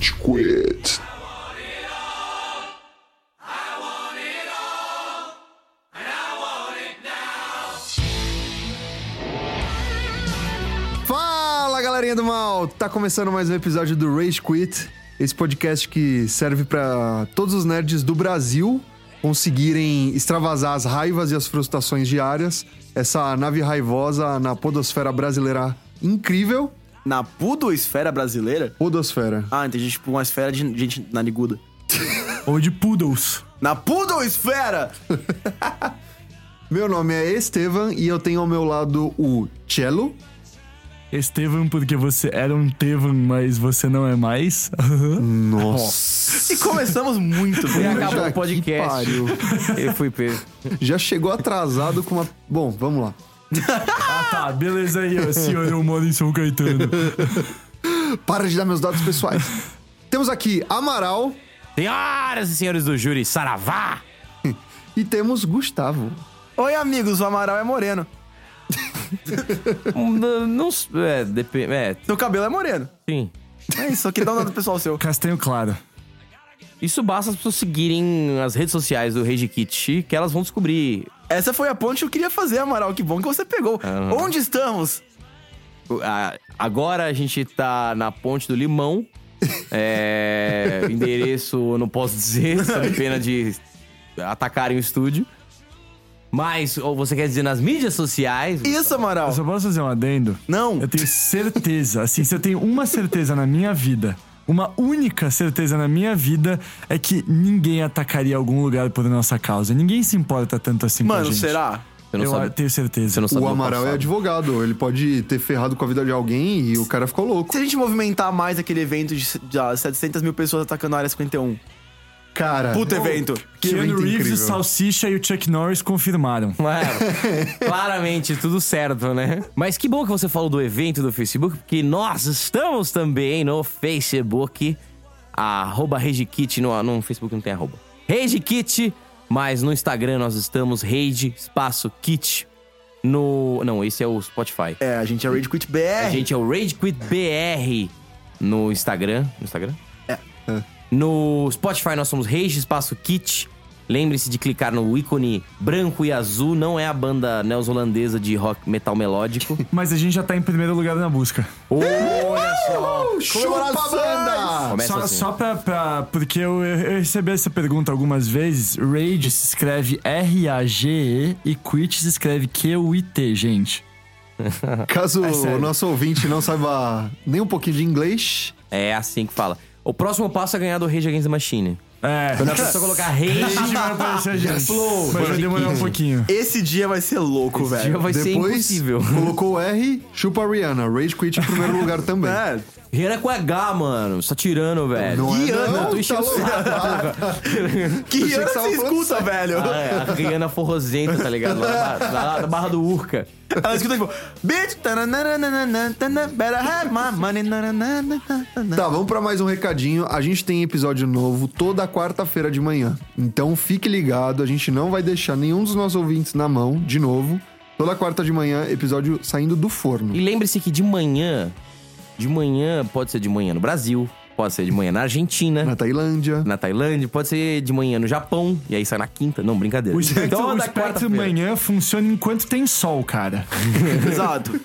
Rage Quit. Fala galerinha do mal! Tá começando mais um episódio do Rage Quit, esse podcast que serve pra todos os nerds do Brasil conseguirem extravasar as raivas e as frustrações diárias. Essa nave raivosa na podosfera brasileira incrível. Na pudosfera brasileira? Podosfera. Ah, entendi. Tipo, uma esfera de gente nariguda. Ou de poodles. Na pudosfera! Meu nome é Estevan e eu tenho ao meu lado o Cello. Estevam, porque você era um Tevan, mas você não é mais. Nossa! E começamos muito E bem. acabou o podcast. pariu. Eu fui pego. Já chegou atrasado com uma. Bom, vamos lá. Ah, tá. Beleza aí, ó. Senhor, eu moro em São Caetano. Para de dar meus dados pessoais. Temos aqui Amaral Senhoras e senhores do júri, Saravá! e temos Gustavo. Oi, amigos, o Amaral é moreno. Não, não é, depende. É, Seu cabelo é moreno. sim. É isso, só que dá um dado pessoal seu. Castanho claro. Isso basta as pessoas seguirem as redes sociais do Rage Kit, que elas vão descobrir. Essa foi a ponte que eu queria fazer, Amaral. Que bom que você pegou. Aham. Onde estamos? Agora a gente tá na Ponte do Limão. É, endereço eu não posso dizer, sob pena de atacarem o estúdio. Mas, ou você quer dizer nas mídias sociais? Isso, Amaral. Eu só posso fazer um adendo? Não. Eu tenho certeza, assim, se eu tenho uma certeza na minha vida, uma única certeza na minha vida, é que ninguém atacaria algum lugar por nossa causa. Ninguém se importa tanto assim com a Mano, gente. será? Você não eu sabe, tenho certeza. você não sabe O Amaral é advogado, ele pode ter ferrado com a vida de alguém e o cara ficou louco. Se a gente movimentar mais aquele evento de, de ah, 700 mil pessoas atacando a área 51. Cara. Puta evento. Que Keanu evento Reeves, incrível. o Salsicha e o Chuck Norris confirmaram. É, claramente, tudo certo, né? Mas que bom que você falou do evento do Facebook, porque nós estamos também no Facebook, arroba RageKit, no, no Facebook não tem arroba. RageKit, mas no Instagram nós estamos Rage Espaço Kit. No. Não, esse é o Spotify. É, a gente é Rage Quit BR. A gente é o Rage Quit BR no Instagram. No Instagram? É. No Spotify nós somos Rage Espaço Kit. Lembre-se de clicar no ícone branco e azul. Não é a banda neozelandesa de rock metal melódico. Mas a gente já tá em primeiro lugar na busca. Olha só! Chupa banda! Começa Só, assim. só pra, pra- Porque eu, eu recebi essa pergunta algumas vezes. Rage se escreve R-A-G-E e Quit se escreve Q-U-I-T, gente. Caso É sério. o nosso ouvinte não saiba nem um pouquinho de inglês, É assim que fala. O próximo passo é ganhar do Rage Against the Machine. É. Quando a pessoa colocar Rage, Rage vai aparecer a gente. Flow, Mas vai demorar um pouquinho. Esse dia vai ser louco, esse dia velho. vai ser depois impossível. colocou o R, chupa a Rihanna. Rage Quit em primeiro lugar também. É. Rihanna é com H, mano. Você tá tirando, velho. Não é Rihanna, não, tô enchendo tá o. Que Rihanna que você escuta, velho? Ah, é, a Rihanna forrosenta, tá ligado? Lá, na- lá na Barra do Urca. Ela escuta tipo, bitch, better have my money. nananana, tana." Tá, vamos pra mais um recadinho. A gente tem episódio novo toda quarta-feira de manhã. Então fique ligado, a gente não vai deixar nenhum dos nossos ouvintes na mão, de novo. Toda quarta de manhã, episódio saindo do forno. E lembre-se que de manhã, de manhã, pode ser de manhã no Brasil, pode ser de manhã na Argentina, Na Tailândia. na Tailândia, pode ser de manhã no Japão, e aí sai na quinta. Não, brincadeira. O espectro, o Toda espectro quarta-feira. manhã funciona enquanto tem sol, cara. Exato.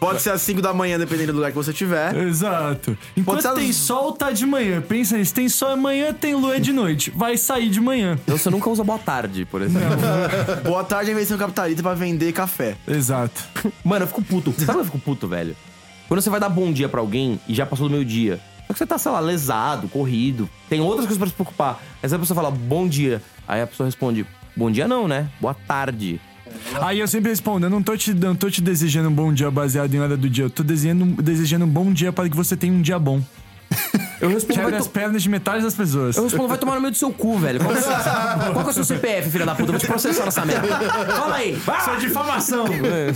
Pode ser às 5 da manhã, dependendo do lugar que você tiver. Exato. Enquanto às- tem sol, tá de manhã. Pensa nisso. Tem sol amanhã, tem lua de noite. Vai sair de manhã. Então você nunca usa boa tarde, por exemplo. Boa tarde, a invenção capitalista pra vender café. Exato. Mano, eu fico puto. Sabe eu fico puto, velho? Quando você vai dar bom dia pra alguém e já passou do meio dia. Só que você tá, sei lá, lesado, corrido. Tem outras coisas pra se preocupar. Aí a pessoa fala, bom dia. Aí a pessoa responde, bom dia não, né? Boa tarde. Aí eu sempre respondo, eu não tô te, não tô te desejando um bom dia baseado em hora do dia. Eu tô desejando, desejando um bom dia para que você tenha um dia bom. Eu respondo, vai Quebra as pernas de metade das pessoas. eu respondo, vai tomar no meio do seu cu, velho. Qual, que é- qual que é o seu CPF, filha da puta? Eu vou te processar nessa merda. Fala aí. Isso é difamação.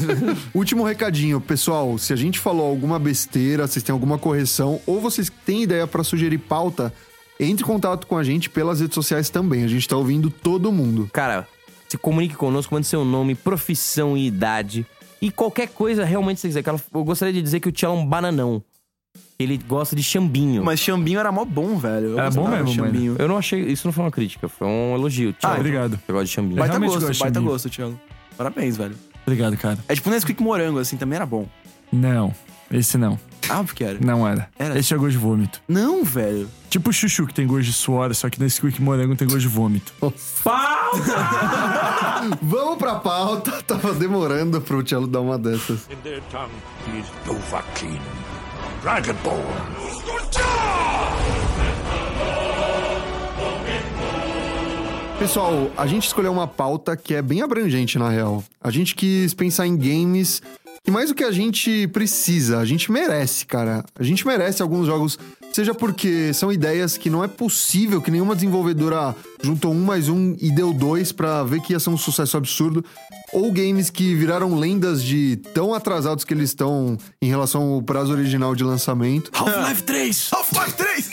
Último recadinho, pessoal. Se a gente falou alguma besteira, vocês têm alguma correção ou vocês têm ideia pra sugerir pauta, entre em contato com a gente pelas redes sociais também. A gente tá ouvindo todo mundo. Cara, se comunique conosco, mande seu nome, profissão e idade. E qualquer coisa realmente você quiser. Cara, Eu gostaria de dizer que o Tchau é um bananão. Ele gosta de chambinho. Mas Xambinho era mó bom, velho. Eu Era bom mesmo, mano. Chambinho. Eu não achei. Isso não foi uma crítica, foi um elogio. Thiago. Ah, obrigado. Você gosta de chambinho. Baita realmente gosto, gosto baita gosto, Thiago. Parabéns, velho. Obrigado, cara. É tipo Nesquik morango, assim, também era bom. Não, esse não. Ah, porque era. Não era. Era. Esse é gosto de vômito. Não, velho. Tipo o chuchu que tem gosto de suor, só que nesse quick morango tem gosto de vômito. Vamos pra pauta. Tava demorando pro Tchelo dar uma dessas. In their tongue, he is Dovahkiin, Dragonborn. Pessoal, a gente escolheu uma pauta que é bem abrangente, na real. A gente quis pensar em games que mais do que a gente precisa, a gente merece, cara. A gente merece alguns jogos, seja porque são ideias que não é possível que nenhuma desenvolvedora juntou um mais um e deu dois pra ver que ia ser um sucesso absurdo, ou games que viraram lendas de tão atrasados que eles estão em relação ao prazo original de lançamento. Half-Life 3! Half-Life 3!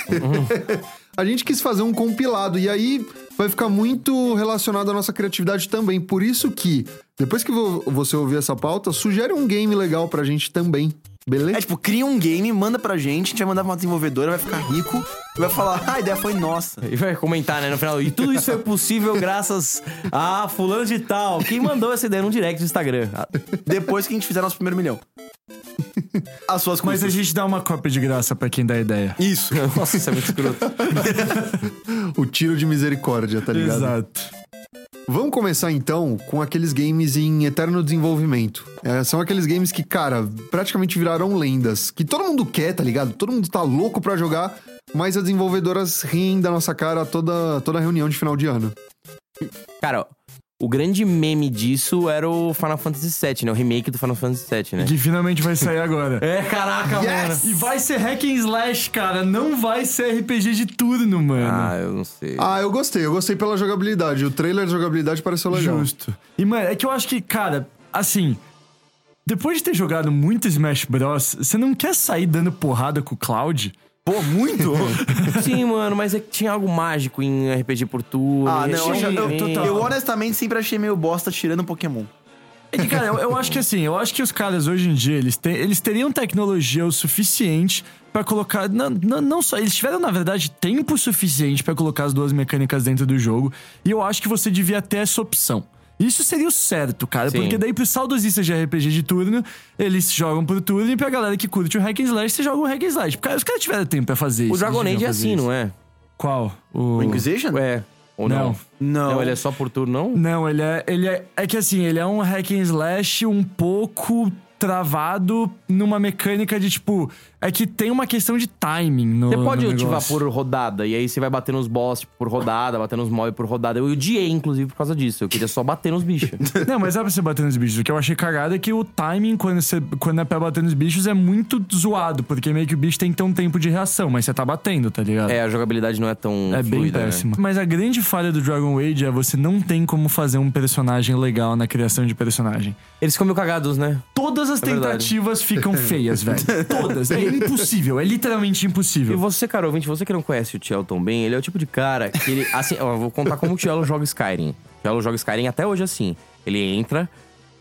A gente quis fazer um compilado e aí vai ficar muito relacionado à nossa criatividade também. Por isso que, depois que vo- você ouvir essa pauta, sugere um game legal pra gente também. Beleza? É tipo, cria um game, manda pra gente, a gente vai mandar pra uma desenvolvedora, vai ficar rico e vai falar, ah, a ideia foi nossa. E vai comentar, né, no final. E tudo isso foi possível graças a fulano de tal. Quem mandou essa ideia no direct do Instagram? Ah, Depois que a gente fizer nosso primeiro milhão. As suas Mas custas. a gente dá uma cópia de graça pra quem dá ideia. Isso. Nossa, isso é muito escroto. O tiro de misericórdia, tá ligado? Exato. Vamos começar então com aqueles games em eterno desenvolvimento. É, são aqueles games que, cara, praticamente viraram lendas. Que todo mundo quer, tá ligado? Todo mundo tá louco pra jogar, mas as desenvolvedoras riem da nossa cara toda, toda reunião de final de ano. Cara, o grande meme disso era o Final Fantasy VII, né? O remake do Final Fantasy VII, né? Que finalmente vai sair agora. É, caraca, mano. E vai ser hack and slash, cara. Não vai ser RPG de turno, mano. Ah, eu não sei. Ah, eu gostei, eu gostei pela jogabilidade. O trailer de jogabilidade pareceu legal. Justo. E, mano, é que eu acho que, cara, assim. Depois de ter jogado muito Smash Bros., você não quer sair dando porrada com o Cloud? Pô, muito? Sim, mano, mas é que tinha algo mágico em RPG por turno. ah, não, eu, achei eu, eu honestamente sempre achei meio bosta tirando Pokémon. É que, cara, eu, eu acho que assim, eu acho que os caras hoje em dia, eles, têm, eles teriam tecnologia o suficiente pra colocar. Não, não, não só. Eles tiveram, na verdade, tempo suficiente pra colocar as duas mecânicas dentro do jogo. E eu acho que você devia ter essa opção. Isso seria o certo, cara. Sim. Porque daí, pros saudosistas de RPG de turno, eles jogam por turno. E pra galera que curte o hack and slash, você joga o hack and slash. Porque os caras tiveram tempo pra fazer isso. O Dragon Age é assim, isso. não é? Qual? O... O Inquisition? É. Ou não? Não. Não. ele é só por turno, não? Não, ele é, ele é. É que assim, ele é um hack and slash um pouco travado numa mecânica de tipo. É que tem uma questão de timing no. Você pode no ativar negócio. por rodada, e aí você vai bater nos boss por rodada, bater nos mobs por rodada. Eu odiei, inclusive, por causa disso. Eu queria só bater nos bichos. Não, mas dá pra você bater nos bichos. O que eu achei cagado é que o timing, quando, você, quando é pra bater nos bichos, é muito zoado, porque meio que o bicho tem que ter um tempo de reação, mas você tá batendo, tá ligado? é, a jogabilidade não é tão É bem fluida, né? péssimo. Mas a grande falha do Dragon Age é você não tem como fazer um personagem legal na criação de personagem. Eles ficam meio cagados, né? Todas as É verdade. tentativas ficam feias, velho. Todas. É impossível. É literalmente E impossível. você, cara, ouvinte, você que não conhece o tão bem, ele é o tipo de cara que ele. Assim, eu vou contar como o Tielo joga Skyrim. Tielo joga Skyrim até hoje assim. Ele entra,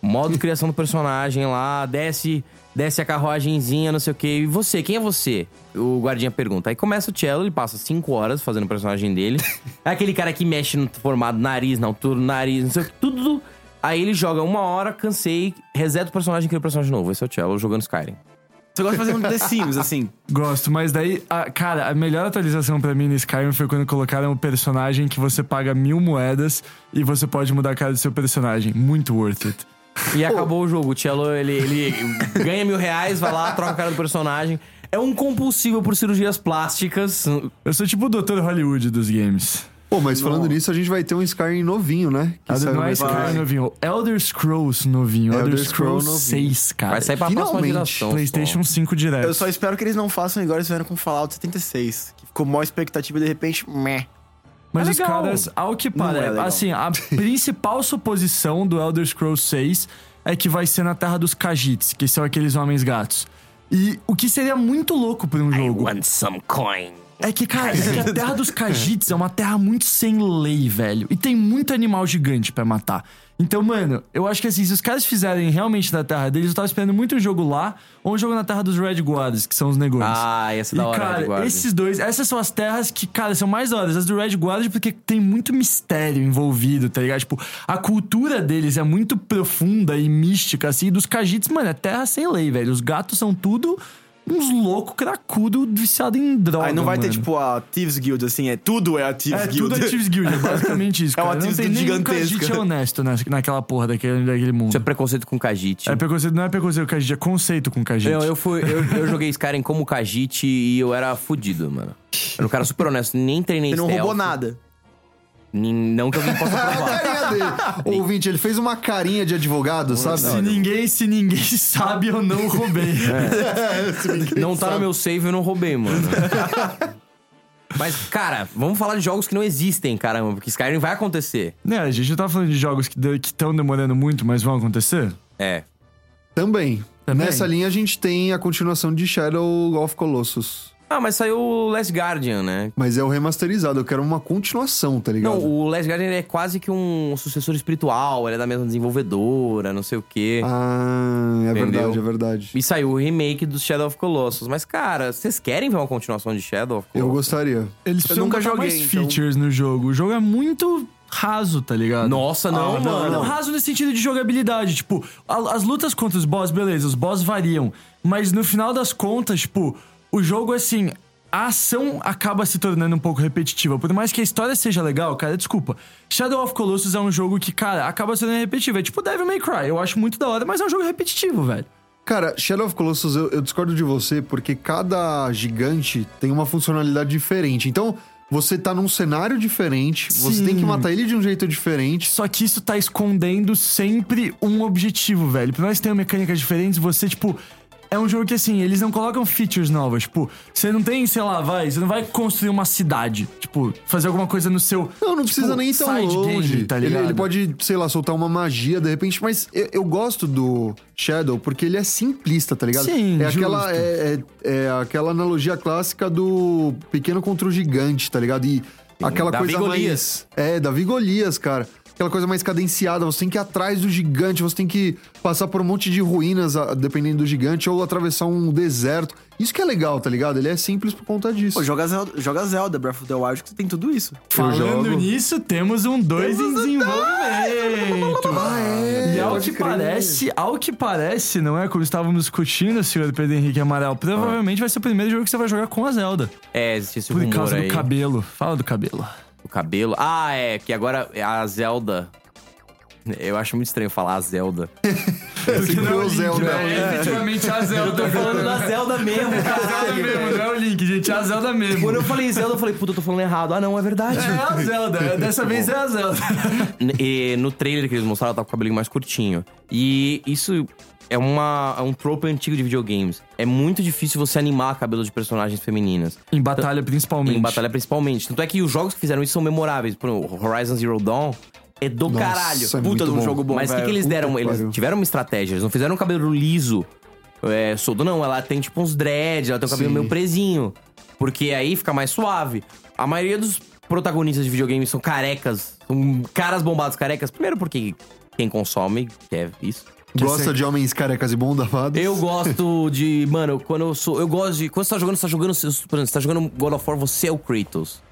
modo criação do personagem lá, desce, desce a carruagenzinha, não sei o quê. E você, quem é você? O guardinha pergunta. Aí começa o Cello, ele passa cinco horas fazendo o personagem dele. É aquele cara que mexe no formato nariz, na altura nariz, não sei o que, tudo. Aí ele joga uma hora, cansei, reseta o personagem e cria o personagem novo. Esse é o Cello jogando Skyrim. Você gosta de fazer um The Sims, assim. Gosto, mas daí, a- cara, a melhor atualização pra mim no Skyrim foi quando colocaram o personagem que você paga mil moedas e você pode mudar a cara do seu personagem. Muito worth it. E acabou o jogo. O Cello, ele, ele ganha mil reais, vai lá, troca a cara do personagem. É um compulsível por cirurgias plásticas. Eu sou tipo o Dr. Hollywood dos games. Pô, mas falando nisso, a gente vai ter um Skyrim novinho, né? Que Elder, não é Skyrim novinho, Elder Scrolls novinho. Elder, Elder Scrolls Scrolls novinho. 6, cara. Vai sair pra próxima Finalmente. geração. PlayStation 5 direto. Eu só espero que eles não façam igual eles fizeram com Fallout 76. Que ficou maior expectativa e de repente, meh. Mas É os legal. caras, ao que Não é parece, legal. assim, a principal suposição do Elder Scrolls 6 é que vai ser na Terra dos Khajiits, que são aqueles homens gatos. E o que seria muito louco pra um jogo. some coin. É que, cara, é que a terra dos Khajiits é uma terra muito sem lei, velho. E tem muito animal gigante pra matar. Então, mano, eu acho que assim, se os caras fizerem realmente na terra deles, eu tava esperando muito um jogo lá ou um jogo na terra dos Red Guards, que são os negões. Ah, ser da E, hora, cara, Red esses dois, essas são as terras que, cara, são mais da hora. As do Red Guard, porque tem muito mistério envolvido, tá ligado? Tipo, a cultura deles é muito profunda e mística, assim. E dos Khajiits, mano, é terra sem lei, velho. Os gatos são tudo uns loucos cracudo viciado em droga. Aí não vai ter, mano. tipo, a Thieves Guild, assim, é tudo é a Thieves É, Guild. tudo é Thieves Guild, é basicamente isso, É uma cara. não Thieves tem Guild gigantesca. Khajiit honesto na, naquela porra daquele, daquele mundo. Isso é preconceito com Khajiit. É preconceito, não é preconceito com Khajiit, é conceito com Khajiit. Eu, eu, fui, eu, eu joguei Skyrim como Khajiit e eu era fudido, mano. Eu era um cara super honesto, nem treinei Ele não stealth, roubou nada. nem- Não que alguém possa A provar. Dele. Ouvinte, ele fez uma carinha de advogado, sabe? Se ninguém, se ninguém sabe, eu não roubei. Não tá no meu save, eu não roubei, mano. Mas, cara, vamos falar de jogos que não existem, caramba, porque Skyrim vai acontecer. né, a gente tá falando de jogos que estão demorando muito, mas vão acontecer? É. Também. Também. Nessa linha a gente tem a continuação de Shadow of Colossus. Ah, mas saiu o Last Guardian, né? Mas é o remasterizado, eu quero uma continuação, tá ligado? Não, o Last Guardian é quase que um sucessor espiritual, ele é da mesma desenvolvedora, não sei o quê. Ah, é Entendeu? verdade, é verdade. E saiu o remake do Shadow of Colossus. Mas, cara, vocês querem ver uma continuação de Shadow of Eu Colossus? gostaria. Eles precisam nunca joguei, mais então- features no jogo. O jogo é muito raso, tá ligado? Nossa, não, Ah, não, mano. Não, raso nesse sentido de jogabilidade. Tipo, a- as lutas contra os boss, beleza, os boss variam. Mas no final das contas, tipo, o jogo, assim, a ação acaba se tornando um pouco repetitiva. Por mais que a história seja legal, cara, desculpa. Shadow of Colossus é um jogo que, cara, acaba sendo repetitivo. É tipo Devil May Cry. Eu acho muito da hora, mas é um jogo repetitivo, velho. Cara, Shadow of Colossus, eu, eu discordo de você, porque cada gigante tem uma funcionalidade diferente. Então, você tá num cenário diferente, você Sim. tem que matar ele de um jeito diferente. Só que isso tá escondendo sempre um objetivo, velho. Por mais que tenha mecânicas diferentes, você, tipo. É um jogo que, assim, eles não colocam features novas. Tipo, você não tem, sei lá, vai, você não vai construir uma cidade. Tipo, fazer alguma coisa no seu. Não, não precisa tipo, nem ir tão side longe. game, tá ele, ligado? ele pode, sei lá, soltar uma magia de repente, mas eu, eu gosto do Shadow porque ele é simplista, tá ligado? Sim, é aquela, é, é- é aquela analogia clássica do pequeno contra o gigante, tá ligado? E aquela Davi coisa Golias. mais. É, Davi Golias, cara. Aquela coisa mais cadenciada, você tem que ir atrás do gigante, você tem que passar por um monte de ruínas, a- dependendo do gigante, ou atravessar um deserto. Isso que é legal, tá ligado? Ele é simples por conta disso. Pô, joga Zelda, joga Zelda, Breath of the Wild, que você tem tudo isso. Falando jogo. nisso, temos um 2 em desenvolvimento. Ah, é, E ao que crer. parece, ao que parece, não é? Como estávamos discutindo, senhor Pedro Henrique Amaral, provavelmente vai ser o primeiro jogo que você vai jogar com a Zelda. É, existe esse Por causa aí. do cabelo. Fala do cabelo. O cabelo. Ah, é, que agora a Zelda. Eu acho muito estranho falar a Zelda. Sempre o Zelda. É, efetivamente a Zelda. Eu tô falando da Zelda mesmo, A Zelda mesmo, não é o Link, gente. É a Zelda mesmo. Quando eu falei Zelda, eu falei, puta, eu tô falando errado. Ah, não, é verdade. É a Zelda. Dessa vez é a Zelda. E no trailer que eles mostraram, ela tá com o cabelinho mais curtinho. E isso é, uma, é um trope antigo de videogames. É muito difícil você animar cabelo de personagens femininas. Em batalha, principalmente. Em batalha, principalmente. Tanto é que os jogos que fizeram isso são memoráveis. Por exemplo, Horizon Zero Dawn é do Nossa, caralho. é Puta de um bom. jogo bom, Mas o que, que eles Puta deram? Eles tiveram uma estratégia. Eles não fizeram um cabelo liso, é, solto. Não, ela tem tipo uns dreads, ela tem um cabelo Sim. meio presinho. Porque aí fica mais suave. A maioria dos protagonistas de videogames são carecas. São caras bombados carecas. Primeiro porque quem consome quer isso. Gosta de homens carecas e bondafados? Eu gosto de. Mano, quando eu sou. Eu gosto de. Quando você tá jogando, você tá jogando. Por exemplo, você tá jogando God of War, você é o Kratos.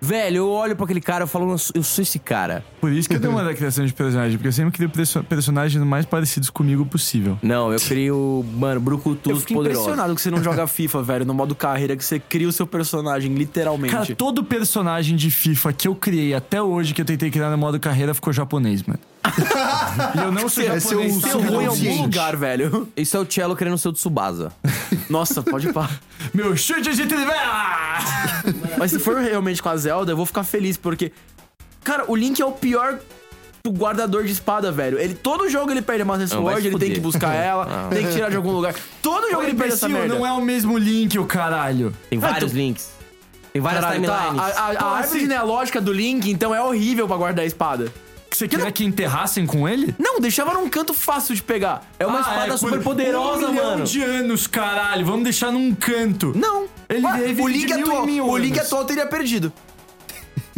Velho, eu olho pra aquele cara e falo, eu sou- eu sou esse cara. Por isso que eu demoro a criação de personagem, porque eu sempre crio perso- personagens mais parecidos comigo possível. Não, eu crio, mano, Eu brucutus fico poderosos. impressionado que você não joga FIFA, velho, no modo carreira, que você cria o seu personagem, literalmente. Cara, todo personagem de FIFA que eu criei até hoje, que eu tentei criar no modo carreira, ficou japonês, mano. e eu não sou é japonês. seu- tá? Seu ruim em algum lugar, velho. Isso é o Cello querendo ser o Tsubasa. Nossa, pode pá. Meu chute de trivela! Mas se for realmente com a Zelda, eu vou ficar feliz, porque. Cara, o Link é o pior guardador de espada, velho. Ele, todo jogo ele perde a Master vai Sword, ele tem que buscar ela, Ah. tem que tirar de algum lugar. Todo jogo ele perde essa Imbecil, merda. não é o mesmo Link, o caralho. Tem vários links. Tem várias Caralho, tá, timelines. a, a, a Pô, árvore assim- genealógica do Link, então, é horrível pra guardar a espada. Você queria que enterrassem com ele? Não, deixava num canto fácil de pegar. É uma Ah, espada por super poderosa, um mano. de anos, caralho. Vamos deixar num canto. Não. Ele vive o Link atual, o Link atual teria perdido.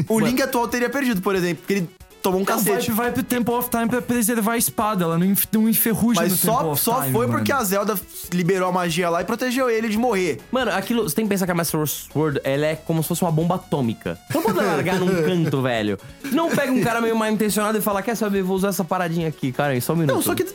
O Link atual teria perdido, por exemplo, porque ele tomou um vai, cacete. vai pro Temple of Time pra preservar a espada. Ela não, enf- não enferruja Mas no Temple só, of só Time, foi mano. porque a Zelda liberou a magia lá e protegeu ele de morrer. Mano, aquilo, você tem que pensar que a Master Sword, ela é como se fosse uma bomba atômica. Não pode largar num canto, velho. Não pega um cara meio mal intencionado e fala, quer saber, vou usar essa paradinha aqui, cara, só um minuto. Não, só que.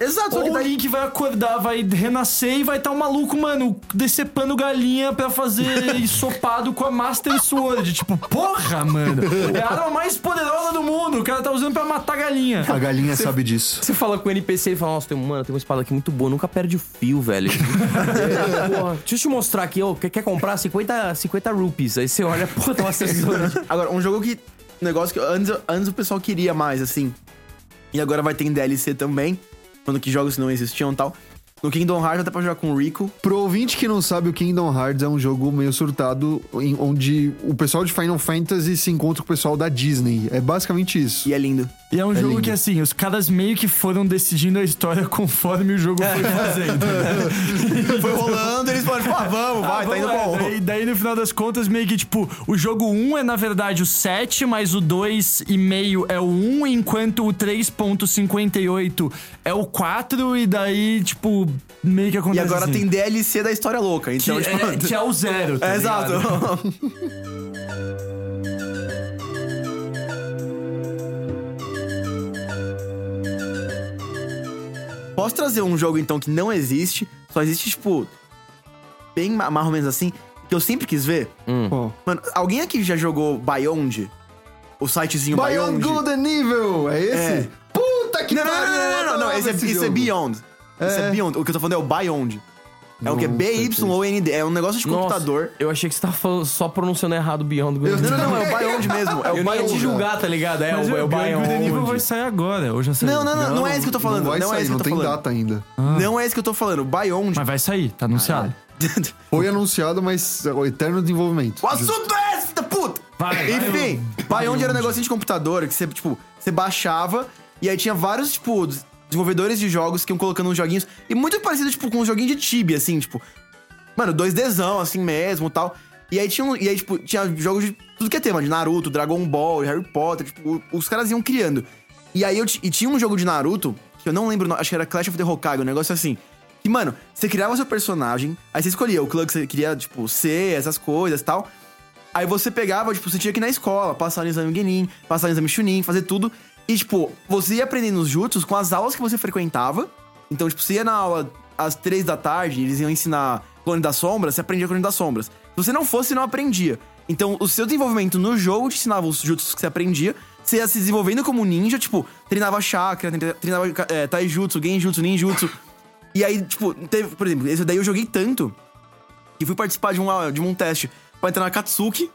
Exato, Ou que o daí. Link vai acordar, vai renascer e vai estar um maluco, mano, decepando galinha pra fazer ensopado com a Master Sword. Tipo, porra, mano. É a arma mais poderosa do mundo. O cara tá usando pra matar galinha. A galinha sabe disso. Você fala com o NPC, ele fala, nossa, tem, mano, tem uma espada aqui muito boa, nunca perde o fio, velho. É, porra, deixa eu te mostrar aqui, ó, quer, quer comprar 50, 50 rupees. Aí você olha, pô, tem uma Sword. Agora, um jogo que. Um negócio que antes, antes o pessoal queria mais, assim. E agora vai ter em DLC também. Quando que jogos não existiam e tal. No Kingdom Hearts dá pra jogar com o Rico. Pro ouvinte que não sabe, o Kingdom Hearts é um jogo meio surtado, em- onde o pessoal de Final Fantasy se encontra com o pessoal da Disney. É basicamente isso. E é lindo. E é um jogo lindo. que, assim, os caras meio que foram decidindo a história conforme o jogo foi fazendo. Foi rolando, eles falaram, pô, vamos, vai, Ah, tá indo bom. é, Daí, daí, no final das contas, meio que, tipo, o jogo 1 é, na verdade, o 7, mas o 2,5 é o 1, enquanto o 3.58 é o 4, e daí, tipo, meio que E acontece agora assim. tem DLC da história louca. Que, Então, tipo. é, que é o zero, tá É, exato. Posso trazer um jogo, então, que não existe, só existe, tipo, bem ma- mais ou menos assim, que eu sempre quis ver? Pô. Mano, alguém aqui já jogou Beyond? O sitezinho Beyond Beyond? Good and Evil! É esse? É. Puta que Não, não, não, não, não, não, não, adorava esse é, esse isso é jogo. Beyond. Isso é É. Beyond. O que eu tô falando é o Beyond. É o que é Não, B-Y-O-N-D. É um negócio de computador. eu achei que você tava falando- só pronunciando errado Beyond Good. Não, não, não, é o Beyond mesmo. É o Eu nem ia te Beyond. julgar, tá ligado? É, Mas o, é o Good Evil Beyond. vai sair agora, ou já saiu? Não, não, não, não é esse que eu tô falando. Não vai Não é sair, esse que não eu tô tem falando. data ainda. Não é esse que eu tô falando. O Beyond. Mas vai sair, tá anunciado. Foi anunciado, mas é o eterno desenvolvimento. O assunto é esse, da puta! Vai, vai, Enfim, Beyond era um negocinho de computador que você, tipo, você baixava e aí tinha vários, tipo, desenvolvedores de jogos que iam colocando uns joguinhos. E muito parecido, tipo, com um joguinho de Tibia, assim, tipo. Mano, 2Dzão, assim mesmo tal. E aí tinha, e aí, tipo, tinha jogos de tudo que é tema, de Naruto, Dragon Ball, Harry Potter, tipo, os caras iam criando. E aí eu e tinha um jogo de Naruto, que eu não lembro, acho que era Clash of the Hokage, um negócio assim. Que, mano, você criava seu personagem, aí você escolhia o clã que você queria, tipo, ser, essas coisas tal. Aí você pegava, tipo, você tinha que ir na escola, passar no exame Genin, passar no exame Chunin, fazer tudo. E, tipo, você ia aprendendo os jutsus com as aulas que você frequentava. Então, tipo, você ia na aula às três da tarde, eles iam ensinar Clone das Sombras, você aprendia Clone das Sombras. Se você não fosse, não aprendia. Então, o seu desenvolvimento no jogo te ensinava os jutsus que você aprendia. Você ia se desenvolvendo como ninja, tipo, treinava chakra, tre- treinava é, taijutsu, genjutsu, ninjutsu. E aí, tipo, teve, por exemplo, esse daí eu joguei tanto que fui participar de um, de um teste pra entrar na Katsuki.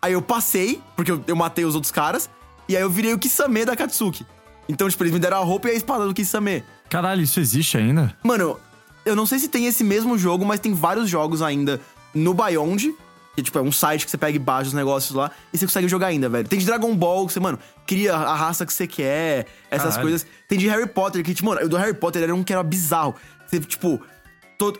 Aí eu passei, porque eu, eu matei os outros caras. E aí eu virei o Kisame da Katsuki. Então, tipo, eles me deram a roupa e a espada do Kisame. Caralho, isso existe ainda? Mano, eu não sei se tem esse mesmo jogo, mas tem vários jogos ainda no Beyond. Que, tipo, é um site que você pega e baixa os negócios lá e você consegue jogar ainda, velho. Tem de Dragon Ball, que você, mano, cria a raça que você quer, essas Caralho. coisas. Tem de Harry Potter, que, tipo, mano, o do Harry Potter era um que era bizarro. Você, tipo,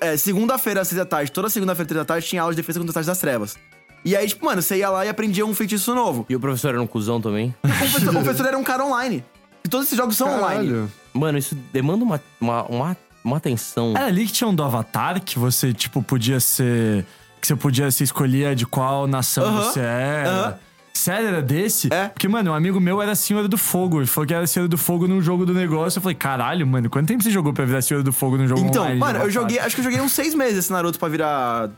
é, segunda-feira às seis da tarde, toda segunda-feira às três da tarde, tinha aula de defesa contra as das trevas. E aí, tipo, mano, você ia lá e aprendia um feitiço novo. E o professor era um cuzão também? O professor, o professor era um cara online. E todos esses jogos são online. Caralho. Mano, isso demanda uma, uma, uma, uma atenção. Era ali que tinha um do Avatar, que você, tipo, podia ser. Que você podia se escolher de qual nação Aham, você era. aham. Sério, era desse? É. Porque, mano, um amigo meu era Senhora do Fogo. Ele falou que era Senhora do Fogo num jogo do negócio. Eu falei, caralho, mano, quanto tempo você jogou pra virar Senhora do Fogo num jogo Então, online? de mano, eu Avatar? joguei, acho que eu joguei uns seis meses esse Naruto pra virar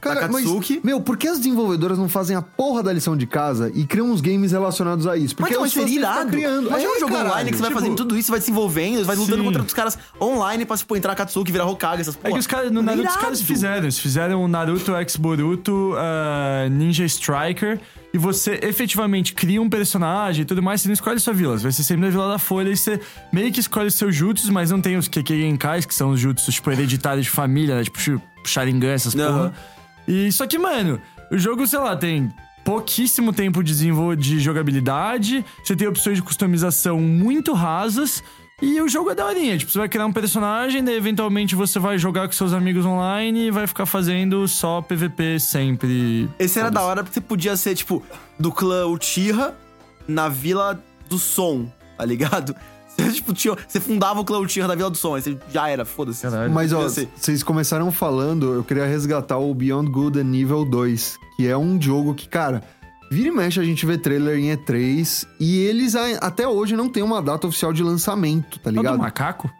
Cara, mas, meu, por que as desenvolvedoras não fazem a porra da lição de casa e criam uns games relacionados a isso? Mas Porque então, os mas fãs seria ficar irado. criando. Imagina É, um jogo caralho. online que você vai Tipo, fazendo tudo isso, vai desenvolvendo, vai lutando Sim. contra outros caras online pra, tipo, entrar Katsuki, virar Hokage, essas É porra. que os caras, no Naruto, os caras fizeram. Eles fizeram o Naruto X Boruto ah, Ninja Striker. E você efetivamente cria um personagem e tudo mais. Você não escolhe sua vila. Você vai ser sempre na Vila da Folha. E você meio que escolhe os seus jutsus, mas não tem os Kekkei que são os jutsus, tipo, hereditários de família, né? Tipo, Sharingan, essas Aham. porra. E só que, mano, o jogo, sei lá, tem pouquíssimo tempo de, de jogabilidade, você tem opções de customização muito rasas. E o jogo é daorinha, tipo, você vai criar um personagem, daí eventualmente você vai jogar com seus amigos online e vai ficar fazendo só PVP sempre. Esse era da hora porque você podia ser, tipo, do clã Uchiha na Vila do Som, tá ligado? Você, tipo, tinha, você fundava o clã Uchiha da Vila do Som, aí você já era, foda-se. Caralho. Mas, ó, vocês começaram falando, eu queria resgatar o Beyond Good nível 2, que é um jogo que, cara, vira e mexe a gente vê trailer em E3 e eles até hoje não tem uma data oficial de lançamento, tá É o do ligado? macaco?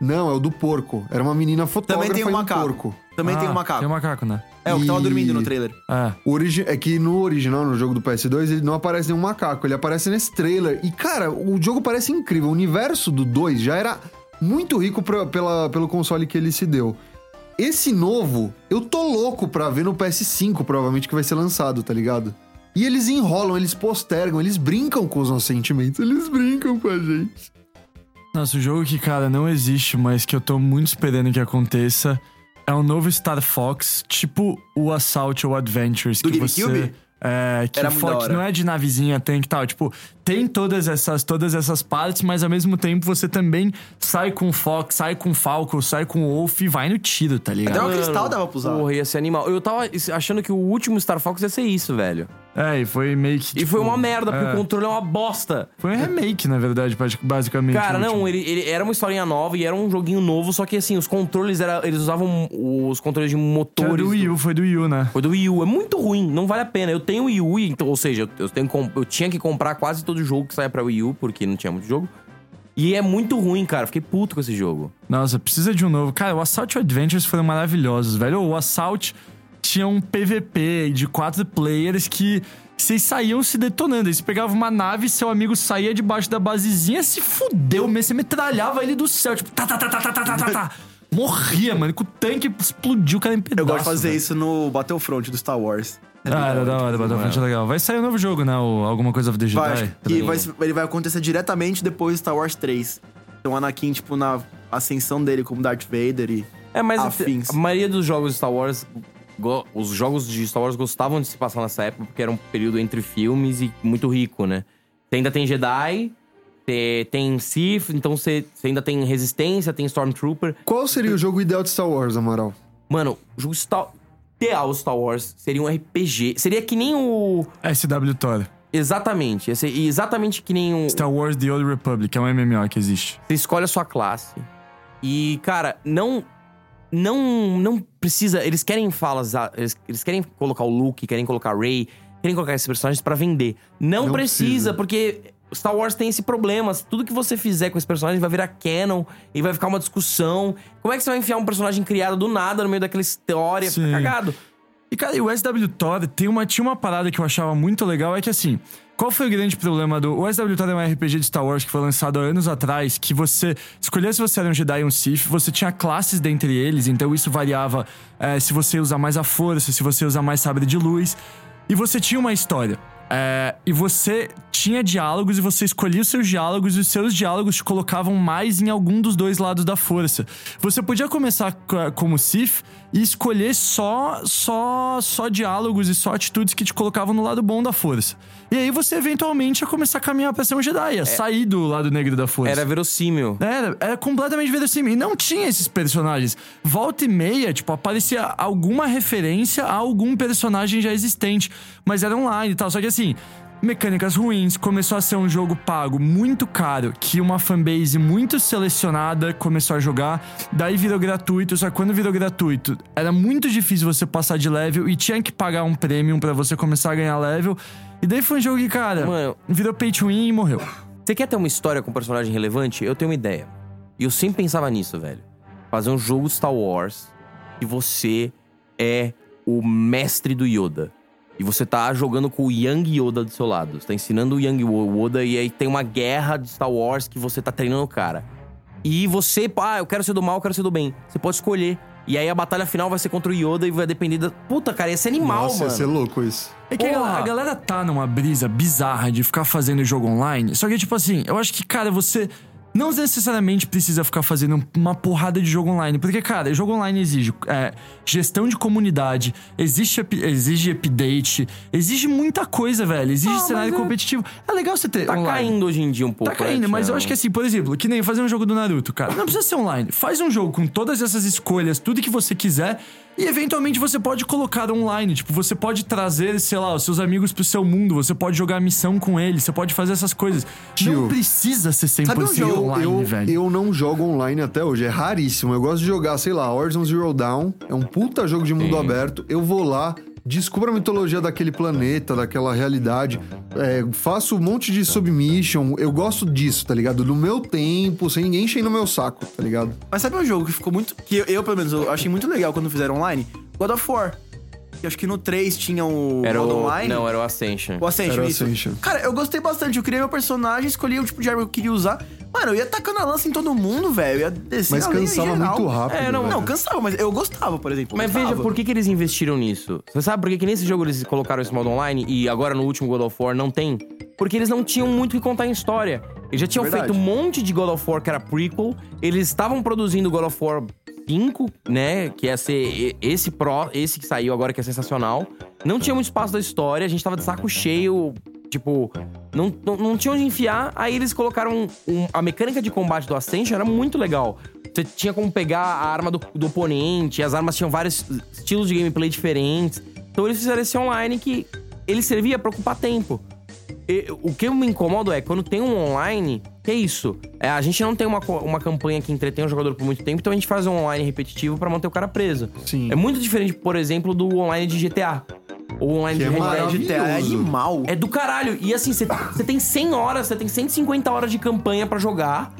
Não, é o do porco. Era uma menina fotógrafa Também tem um e um macaco. porco. Também tem Ah, um macaco. Tem um macaco, né? É, o que tava E- dormindo no trailer. É. O origi- É que no original, no jogo do PS2, ele não aparece nenhum macaco, ele aparece nesse trailer. E, cara, o jogo parece incrível. O universo do 2 já era muito rico pra- pela, pelo console que ele se deu. Esse novo, eu tô louco pra ver no PS5, provavelmente, que vai ser lançado, tá ligado? E eles enrolam, eles postergam, eles brincam com os nossos sentimentos, eles brincam com a gente. Nossa, o jogo que, cara, não existe, mas que eu tô muito esperando que aconteça é um novo Star Fox, tipo o Assault ou Adventures. Do que você. GameCube? É, que Era o Fox não é de navezinha, tem que tal. Tipo, tem todas essas, todas essas partes, mas ao mesmo tempo você também sai com o Fox, sai com o Falcon, sai com o Wolf e vai no tiro, tá ligado? Até Mano, cristal dava pra usar. Porra, ia ser animal. Eu tava achando que o último Star Fox ia ser isso, velho. É, e foi meio que. E tipo, foi uma merda, porque é. o controle é uma bosta. Foi um remake, na verdade, basic- basicamente. Cara, não, ele, ele era uma historinha nova e era um joguinho novo, só que assim, os controles era, eles usavam os controles de motores. do Wii U, foi do Wii U, né? Foi do Wii U, é muito ruim, não vale a pena. Eu tenho Wii U, então, ou seja, eu, tenho, eu tinha que comprar quase todo jogo que saia pra Wii U, porque não tinha muito jogo. E é muito ruim, cara. Fiquei puto com esse jogo. Nossa, precisa de um novo. Cara, o Assault Adventures foram maravilhosos, velho. O Assault tinha um PVP de quatro players que vocês saíam se detonando. Eles pegavam uma nave, seu amigo saía debaixo da basezinha, se fudeu, mesmo. Você metralhava ele do céu, tipo, tá, tá, tá, tá, tá, tá, tá, tá, tá. Morria, mano, que o tanque explodiu o cara em pedaço. Eu gosto de fazer velho. isso no Battlefront do Star Wars. Ah, era da hora, Battlefront é legal. Vai sair um novo jogo, né? O, alguma coisa of the Jedi. Vai, que também. vai, ele vai acontecer diretamente depois de Star Wars 3. Então o Anakin, tipo, na ascensão dele como Darth Vader e... É, mas Afins. a maioria dos jogos de Star Wars. Os jogos de Star Wars gostavam de se passar nessa época, porque era um período entre filmes e muito rico, né? Você ainda tem Jedi, você tem Sith, então você, você ainda tem Resistência, tem Stormtrooper. Qual seria o jogo ideal de Star Wars, Amaral? Mano, o jogo Star... ideal Star Wars seria um RPG. Seria que nem o. SW Thor. Exatamente. ia ser exatamente que nem um. Star Wars The Old Republic, é um MMO que existe. Você escolhe a sua classe. E, cara, não. Não. Não precisa. Eles querem falas. ah, Eles, eles querem colocar o Luke, querem colocar a Rey, querem colocar esses personagens pra vender. Não, Não precisa, precisa. porque. Star Wars tem esse problema. Tudo que você fizer com esse personagem vai virar canon e vai ficar uma discussão. Como é que você vai enfiar um personagem criado do nada no meio daquela história? Fica Sim. cagado. E, cara, o SW Thor tem uma, tinha uma parada que eu achava muito legal, é que assim, qual foi o grande problema do. O SW Thor é um RPG de Star Wars que foi lançado há anos atrás, que você escolhia se você era um Jedi ou um Sith, você tinha classes dentre eles, então isso variava eh, se você usar mais a força, se você usar mais sabre de luz. E você tinha uma história. É, e você tinha diálogos e você escolhia os seus diálogos e os seus diálogos te colocavam mais em algum dos dois lados da força. Você podia começar co- como Sith e escolher só só só diálogos e só atitudes que te colocavam no lado bom da força. E aí você eventualmente ia começar a caminhar pra ser um Jedi, ia sair do lado negro da força. Era verossímil. Era, era completamente verossímil. E não tinha esses personagens. Volta e meia, tipo, aparecia alguma referência a algum personagem já existente. Mas era online e tal. Só que assim, mecânicas ruins, começou a ser um jogo pago muito caro, que uma fanbase muito selecionada começou a jogar. Daí virou gratuito, só que quando virou gratuito, era muito difícil você passar de level e tinha que pagar um premium pra você começar a ganhar level. E daí foi um jogo que, cara, Mano. virou pay to win e morreu. Você quer ter uma história com um personagem relevante? Eu tenho uma ideia. E eu sempre pensava nisso, velho. Fazer um jogo Star Wars e você é o mestre do Yoda. E você tá jogando com o Young Yoda do seu lado. Você tá ensinando o Young Yoda e aí tem uma guerra de Star Wars que você tá treinando o cara. E você, ah, eu quero ser do mal, eu quero ser do bem. Você pode escolher. E aí a batalha final vai ser contra o Yoda e vai depender da. Puta, cara, ia ser animal, Nossa, ia mano. ser louco isso. É que Porra! a galera tá numa brisa bizarra de ficar fazendo jogo online. Só que, tipo assim, eu acho que, cara, você não necessariamente precisa ficar fazendo uma porrada de jogo online. Porque, cara, jogo online exige é, gestão de comunidade, exige, exige update, exige muita coisa, velho. Exige Ah, cenário é- competitivo. É legal você ter Tá online. caindo hoje em dia um pouco. Tá caindo, né, mas eu acho que assim, por exemplo, que nem fazer um jogo do Naruto, cara. Não precisa ser online. Faz um jogo com todas essas escolhas, tudo que você quiser. E eventualmente você pode colocar online. Tipo, você pode trazer, sei lá, os seus amigos pro seu mundo. Você pode jogar missão com eles. Você pode fazer essas coisas. Tio, não precisa ser 100% sabe um jogo- online, eu, velho. eu não jogo online até hoje, é raríssimo. Eu gosto de jogar, sei lá, Horizon Zero Dawn. É um puta jogo de mundo aberto. Eu vou lá, descubro a mitologia daquele planeta, daquela realidade. é, faço um monte de submission. Eu gosto disso, tá ligado? No meu tempo, sem ninguém enchendo o meu saco, tá ligado? Mas sabe um jogo que ficou muito. Que eu, eu, pelo menos, eu achei muito legal quando fizeram online? God of War. Eu acho que no 3 tinha o Era modo o... online. Não, era o Ascension. O Ascension, Era o isso. Ascension. Cara, eu gostei bastante. Eu criei meu personagem, escolhi o tipo de arma que eu queria usar. Mano, eu ia tacando a lança em todo mundo, velho. Ia descer Mas a lenha cansava geral. muito rápido. É, não, velho. não, cansava, mas eu gostava, por exemplo. Mas gostava. veja, por que, que eles investiram nisso? Você sabe por que, que nesse jogo eles colocaram esse modo online e agora no último God of War não tem? Porque eles não tinham muito o que contar em história. Eles já tinham Verdade. feito um monte de God of War que era prequel, eles estavam produzindo God of War 5, né? Que ia ser esse pro, esse que saiu agora que é sensacional. Não tinha muito espaço da história, a gente tava de saco cheio, tipo, não, não, não tinha onde enfiar. Aí eles colocaram um- a mecânica de combate do Ascension era muito legal. Você tinha como pegar a arma do, do oponente, as armas tinham vários estilos de gameplay diferentes. Então eles fizeram esse online que ele servia pra ocupar tempo. O que eu me incomodo é quando tem um online, que é isso? É, a gente não tem uma, uma campanha que entretém o jogador por muito tempo, então a gente faz um online repetitivo pra manter o cara preso. Sim. É muito diferente, por exemplo, do online de GTA. Ou online Que de é Red Dead. é animal. É do caralho. E assim, você tem 100 horas, você tem 150 horas de campanha pra jogar.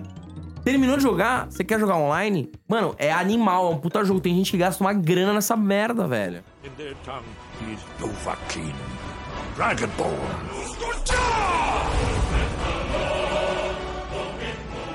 Terminou de jogar, você quer jogar online? Mano, é animal, é um puta jogo. Tem gente que gasta uma grana nessa merda, velho. In their tongue, he is Dragonborn.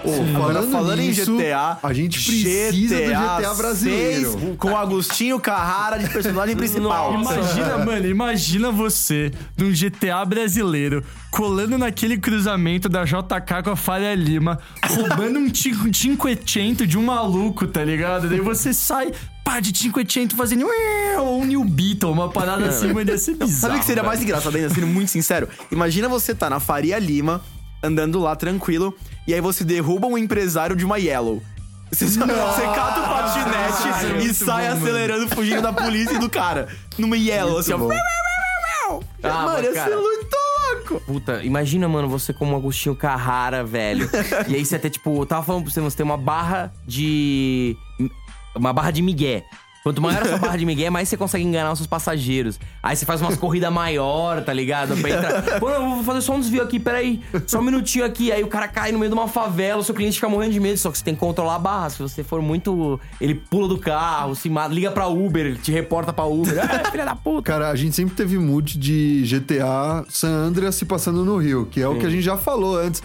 Agora, Falando falando nisso, em GTA, a gente precisa do GTA brasileiro. 6, com o Agostinho Carrara de personagem principal. Imagina, mano, imagina você num GTA brasileiro colando naquele cruzamento da JK com a Faria Lima, roubando um cinco- cinquecento de um maluco, tá ligado? Daí você sai, pá, de cinquecento fazendo ou um New Beetle, uma parada assim, mas ia ser bizarro. Sabe o que seria velho. mais engraçado ainda, sendo muito sincero? Imagina você tá na Faria Lima, andando lá tranquilo, e aí você derruba um empresário de uma Yellow. Você, você cata o patinete Nossa, é e muito sai bom, acelerando, fugindo da polícia e do cara. Numa Yellow, assim, ó. Ah, Mano, ia ser muito louco. Puta, imagina, mano, você como Agostinho Carrara, velho. e aí você até, tipo, eu tava falando pra você, você tem uma barra de. Uma barra de migué. Quanto maior a sua barra de migué, mais você consegue enganar os seus passageiros. Aí você faz umas corridas maior, tá ligado? Pra entrar. Pô, eu vou fazer só um desvio aqui, peraí. Só um minutinho aqui. Aí o cara cai no meio de uma favela, o seu cliente fica morrendo de medo. Só que você tem que controlar a barra. Se você for muito. Ele pula do carro, se mata, liga pra Uber, ele te reporta pra Uber. Ah, filha da puta. Cara, a gente sempre teve mood de GTA San Andreas se passando no Rio, que é o que a gente já falou antes.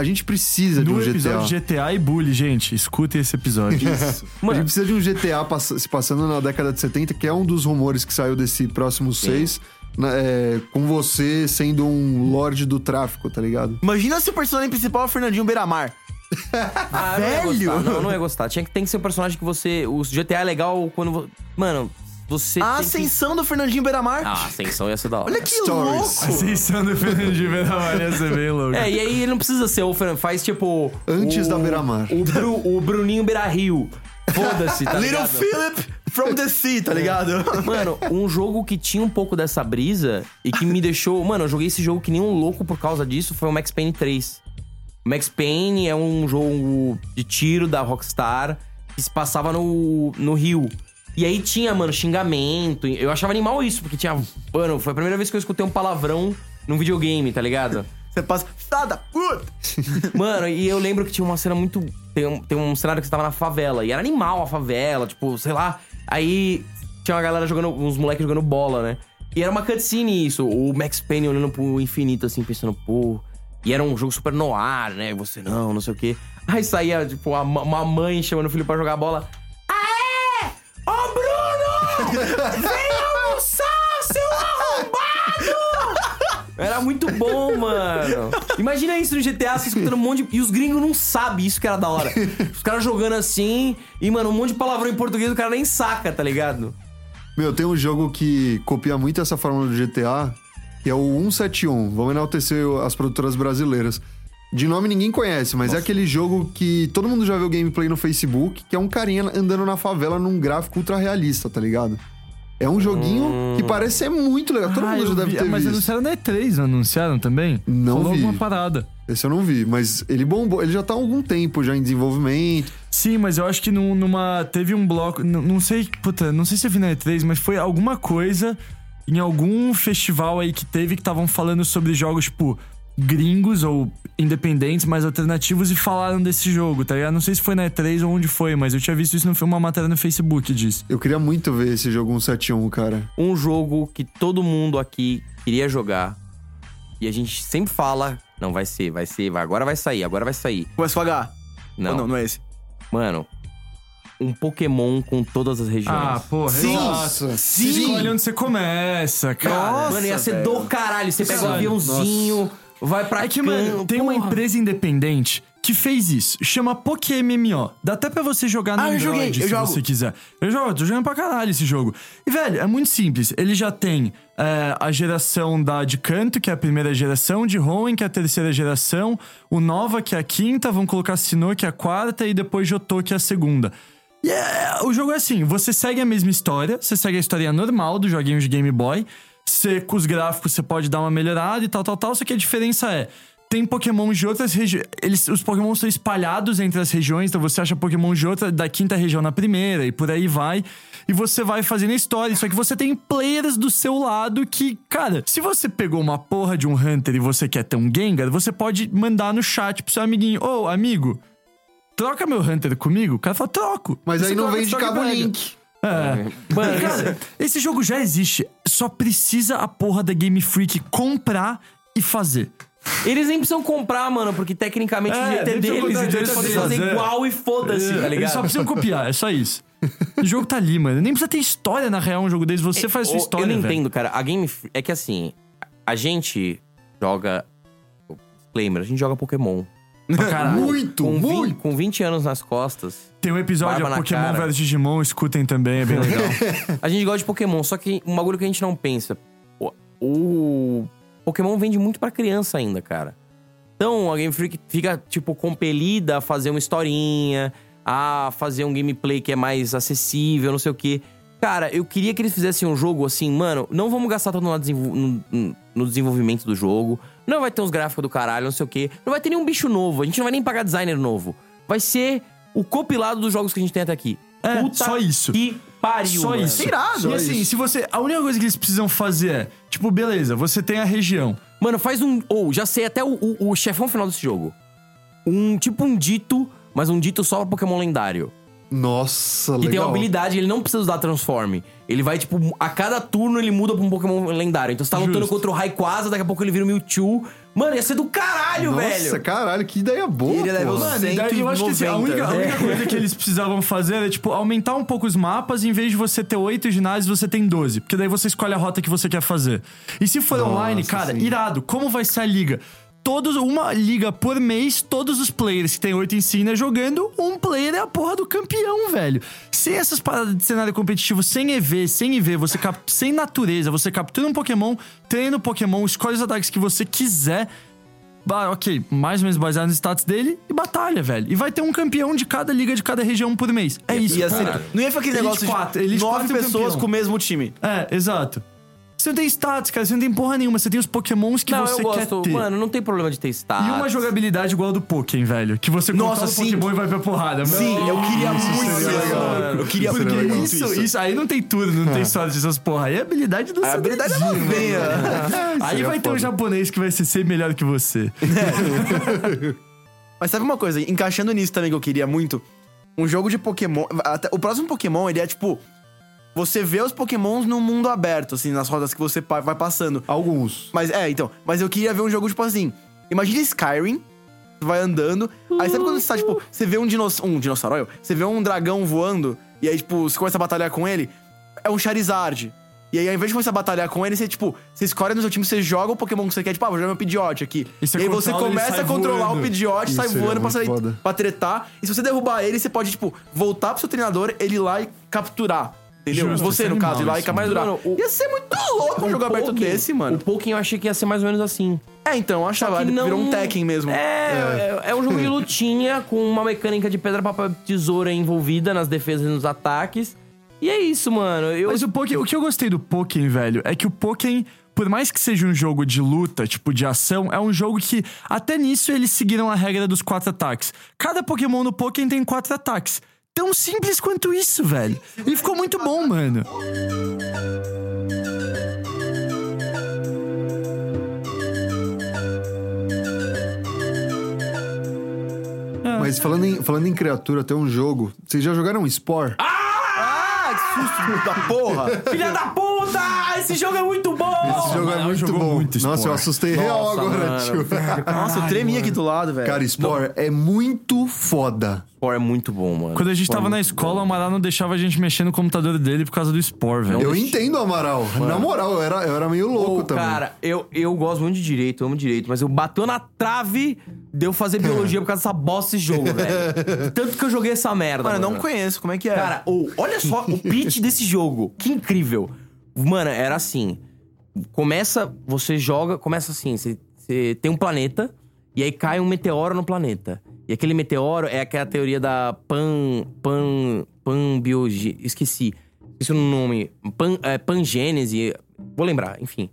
A gente precisa de No um GTA. episódio de GTA e Bully, gente, escutem esse episódio. A gente precisa de um GTA pass- se passando na década de 70, que é um dos rumores que saiu desse próximo seis, na- é, com você sendo um lorde do tráfico, tá ligado? Imagina se o personagem principal é o Fernandinho Beiramar. Ah, Velho! Não, ia gostar. não, não ia gostar. Tinha que, tem que ser um personagem que você. O GTA é legal quando. Mano, você. A tem que- ascensão do Fernandinho Beiramar. Ah, a ascensão ia ser da hora. Olha que Stories. louco. Ascensão do Fernandinho Beiramar ia ser bem louco. É, e aí ele não precisa ser o Fernando. Faz tipo. Antes o- da Beira-Mar. O, Bru- o Bruninho Beira Rio. Foda-se, tá Little? Philip from the sea, tá ligado? Mano, um jogo que tinha um pouco dessa brisa e que me deixou. Mano, eu joguei esse jogo que nem um louco por causa disso foi o Max Payne 3. O Max Payne é um jogo de tiro da Rockstar que se passava no, no Rio. E aí tinha, mano, xingamento. Eu achava animal isso, porque tinha. Mano, foi a primeira vez que eu escutei um palavrão num videogame, tá ligado? Você passa, filha da puta. Mano, e eu lembro que tinha uma cena muito. Tem um, tem um cenário que você tava na favela. E era animal a favela, tipo, sei lá. Aí tinha uma galera jogando. Uns moleques jogando bola, né? E era uma cutscene isso. O Max Payne olhando pro infinito, assim, pensando, pô. E era um jogo super no ar, né? E você não, não sei o quê. Aí saía, tipo, uma mãe chamando o filho pra jogar bola. Ô, Bruno! Vem almoçar, seu arrombado! Era muito bom, mano. Imagina isso no GTA, você escutando um monte de... E os gringos não sabem isso que era da hora. Os caras jogando assim, e, mano, um monte de palavrão em português, o cara nem saca, tá ligado? Meu, tem um jogo que copia muito essa fórmula do GTA, que é o 171. Vamos enaltecer as produtoras brasileiras. De nome ninguém conhece, mas é aquele jogo que todo mundo já viu gameplay no Facebook, que é um carinha andando na favela num gráfico ultra realista, tá ligado? É um joguinho que parece ser muito legal. Todo Ah, mundo já deve vi. ter Mas visto. anunciaram na E3, não anunciaram também? Não Falou vi. alguma parada. Esse eu não vi, mas ele bombou. Ele já tá há algum tempo já em desenvolvimento. Sim, mas eu acho que num- numa. Teve um bloco. Não sei. Puta, não sei se eu vi na E3, mas foi alguma coisa em algum festival aí que teve que estavam falando sobre jogos, tipo, gringos ou independentes, mais alternativos, e falaram desse jogo, tá ligado? Não sei se foi na E3 ou onde foi, mas eu tinha visto isso no filme, uma matéria no Facebook disso. Eu queria muito ver esse jogo 171, cara. Um jogo que todo mundo aqui queria jogar. E a gente sempre fala, não, vai ser, vai ser, vai, agora vai sair, agora vai sair. Começa com H. Não, Ou não, não é esse. mano, um Pokémon com todas as regiões. Ah, porra, Sim. exato. Sim. Escolhe onde você começa, cara. Nossa, Mano, ia ser velho. do caralho. Você pega o Nossa. aviãozinho, vai pra É que, can- mano, tem uma empresa independente que fez isso. Chama PokéMMO. Dá até pra você jogar no Ah, eu Android joguei, eu se jogo. você quiser. Eu jogo, tô jogando pra caralho esse jogo. E, velho, é muito simples. Ele já tem é, a geração da de canto, que é a primeira geração, de Hoenn, que é a terceira geração, o Nova, que é a quinta, vão colocar Sinnoh, que é a quarta, e depois Jotô, que é a segunda. E é, o jogo é assim, você segue a mesma história, você segue a história normal dos joguinhos de Game Boy, você, com os gráficos você pode dar uma melhorada e tal, tal, tal, só que a diferença é, tem Pokémon de outras regiões, os Pokémon são espalhados entre as regiões, então você acha Pokémon de outra, da quinta região na primeira, e por aí vai, e você vai fazendo a história, só que você tem players do seu lado que, cara, se você pegou uma porra de um Hunter e você quer ter um Gengar, você pode mandar no chat pro seu amiguinho, ô, amigo... Troca meu Hunter comigo? O cara fala, troco. Mas aí não vem de cabo link. É. Mano, cara, esse jogo já existe. Só precisa a porra da Game Freak comprar e fazer. Eles nem precisam comprar, mano, porque tecnicamente É, o jeito é deles. Então eles podem deles, fazer é. igual e foda-se, tá Eles ligado? só precisam copiar, é só isso. O jogo tá ali, mano. Nem precisa ter história, na real, um jogo desse. Você faz sua Ô, história, Eu não velho. entendo, cara. A Game Freak- É que assim, a gente joga. Disclaimer, a gente joga Pokémon. Pra caralho. Muito, Com, muito. com 20 anos nas costas. Tem um episódio Barba a na Pokémon cara. vs Digimon, escutem também, é bem legal. A gente gosta de Pokémon, só que um bagulho que a gente não pensa. O, o Pokémon vende muito pra criança ainda, cara. Então a Game Freak fica, tipo, compelida a fazer uma historinha, a fazer um gameplay que é mais acessível, não sei o quê. Cara, eu queria que eles fizessem um jogo assim, mano, não vamos gastar todo no, desenvol- no- no desenvolvimento do jogo. Não vai ter uns gráficos do caralho, não sei o quê. Não vai ter nenhum bicho novo. A gente não vai nem pagar designer novo. Vai ser o compilado dos jogos que a gente tem até aqui. É, só isso. Que pariu, Só mano. isso. Irado, E é assim, se você. A única coisa que eles precisam fazer é, tipo, beleza, você tem a região. Mano, faz um. Ou, já sei até o, o, o chefão final desse jogo. Um tipo um dito, mas um dito só pra Pokémon lendário. Nossa, Que tem legal. uma habilidade, ele não precisa usar Transform. Ele vai, tipo, a cada turno ele muda pra um Pokémon lendário. Então você tá lutando Justo. contra o Rayquaza, daqui a pouco ele vira o Mewtwo. Mano, ia ser do caralho, Nossa, velho! caralho, que ideia boa, Ele é level. Mano, e daí eu acho que assim, a 190. única, a única coisa que eles precisavam fazer era, tipo, aumentar um pouco os mapas, em vez de você ter oito ginásios, você tem 12. Porque daí você escolhe a rota que você quer fazer. E se for Nossa, online, cara, sim. irado. Como vai ser a liga? Todos, uma liga por mês, todos os players que tem oito insígnias jogando, um player é a porra do campeão, velho. Sem essas paradas de cenário competitivo, sem EV, sem IV, você cap... sem natureza, você captura um Pokémon, treina o Pokémon, escolhe os ataques que você quiser. Bah, ok, mais ou menos baseado nos status dele e batalha, velho. E vai ter um campeão de cada liga de cada região por mês. É isso. Ia ser- cara. não ia ficar aquele negócio quatro, de nove quatro pessoas campeão. com o mesmo time. É, exato. Você não tem status, cara. Você não tem porra nenhuma. Você tem os pokémons que não, você eu gosto. quer ter. Mano, não tem problema de ter status. E uma jogabilidade igual a do Pokémon, velho. Que você Nossa, controla o. Pokémon e vai pra porrada. Sim, eu queria isso muito isso. legal. Eu queria legal. isso. isso, isso, aí não tem tudo, não tem sorte dessas porra. Aí é habilidade do A habilidade é novinha. mano. Aí vai ter um japonês que vai ser melhor que você. Mas sabe uma coisa, encaixando nisso também que eu queria muito, um jogo de Pokémon. até- o próximo Pokémon, ele é tipo. Você vê os Pokémons no mundo aberto, assim, nas rodas que você vai passando. Alguns. Mas é, então. Mas eu queria ver um jogo, tipo assim. Imagina Skyrim. Você vai andando. Aí sabe quando você tá, tipo, você vê um dinossauro. Um dinossauro, você vê um dragão voando. E aí, tipo, você começa a batalhar com ele. É um Charizard. E aí, ao invés de começar a batalhar com ele, você, tipo, você escolhe no seu time, você joga o Pokémon que você quer, tipo, ah, vou jogar meu Pidgeot aqui. E você aí você começa a controlar voando. o Pidgeot, sai voando pra, muito sair, foda. pra tretar. E se você derrubar ele, você pode, tipo, voltar pro seu treinador, ele ir lá e capturar. Entendeu? Justo, você, é no caso, ir lá e mano, o- Ia ser muito louco O jogar perto Pokken- desse, mano. O Pokémon eu achei que ia ser mais ou menos assim. É, então, eu achava, que ele não- virou um Tekken mesmo. É, é, é um jogo de lutinha com uma mecânica de pedra, papel, tesoura envolvida nas defesas e nos ataques. E é isso, mano. Eu, Mas o Pokémon, o que eu gostei do Pokémon, velho, é que o Pokémon, por mais que seja um jogo de luta, tipo de ação, é um jogo que até nisso eles seguiram a regra dos quatro ataques. Cada Pokémon no Pokémon tem quatro ataques. Tão simples quanto isso, velho. E ficou muito bom, mano. Mas falando em, falando em criatura, tem um jogo. Vocês já jogaram Spore? Ah, que susto da porra! Filha da puta! Esse jogo é muito bom! Esse jogo é mano, muito bom. muito Nossa, eu Spore. assustei real Nossa, agora, mano. tio. Nossa, eu tremi aqui do lado, velho. Cara, Spore é muito foda. Spore é muito bom, mano. Quando a gente tava na escola, o Amaral não deixava a gente mexer no computador dele por causa do Spore, velho. Eu entendo, Amaral. Na moral, eu era, eu era meio louco Ô, também. cara, eu, eu gosto muito de direito, eu amo direito, mas eu bateu na trave de eu fazer biologia por causa dessa bosta desse jogo, velho. Tanto que eu joguei essa merda. Mano, eu não mano. conheço, como é que é? Cara, olha só o pitch desse jogo. Que incrível. Mano, era assim. Começa, você joga, começa assim, você, você tem um planeta e aí cai um meteoro no planeta. E aquele meteoro é aquela teoria da pan pan panbiogia, esqueci. Esqueci o nome. Pan, é, pangênese, vou lembrar, enfim.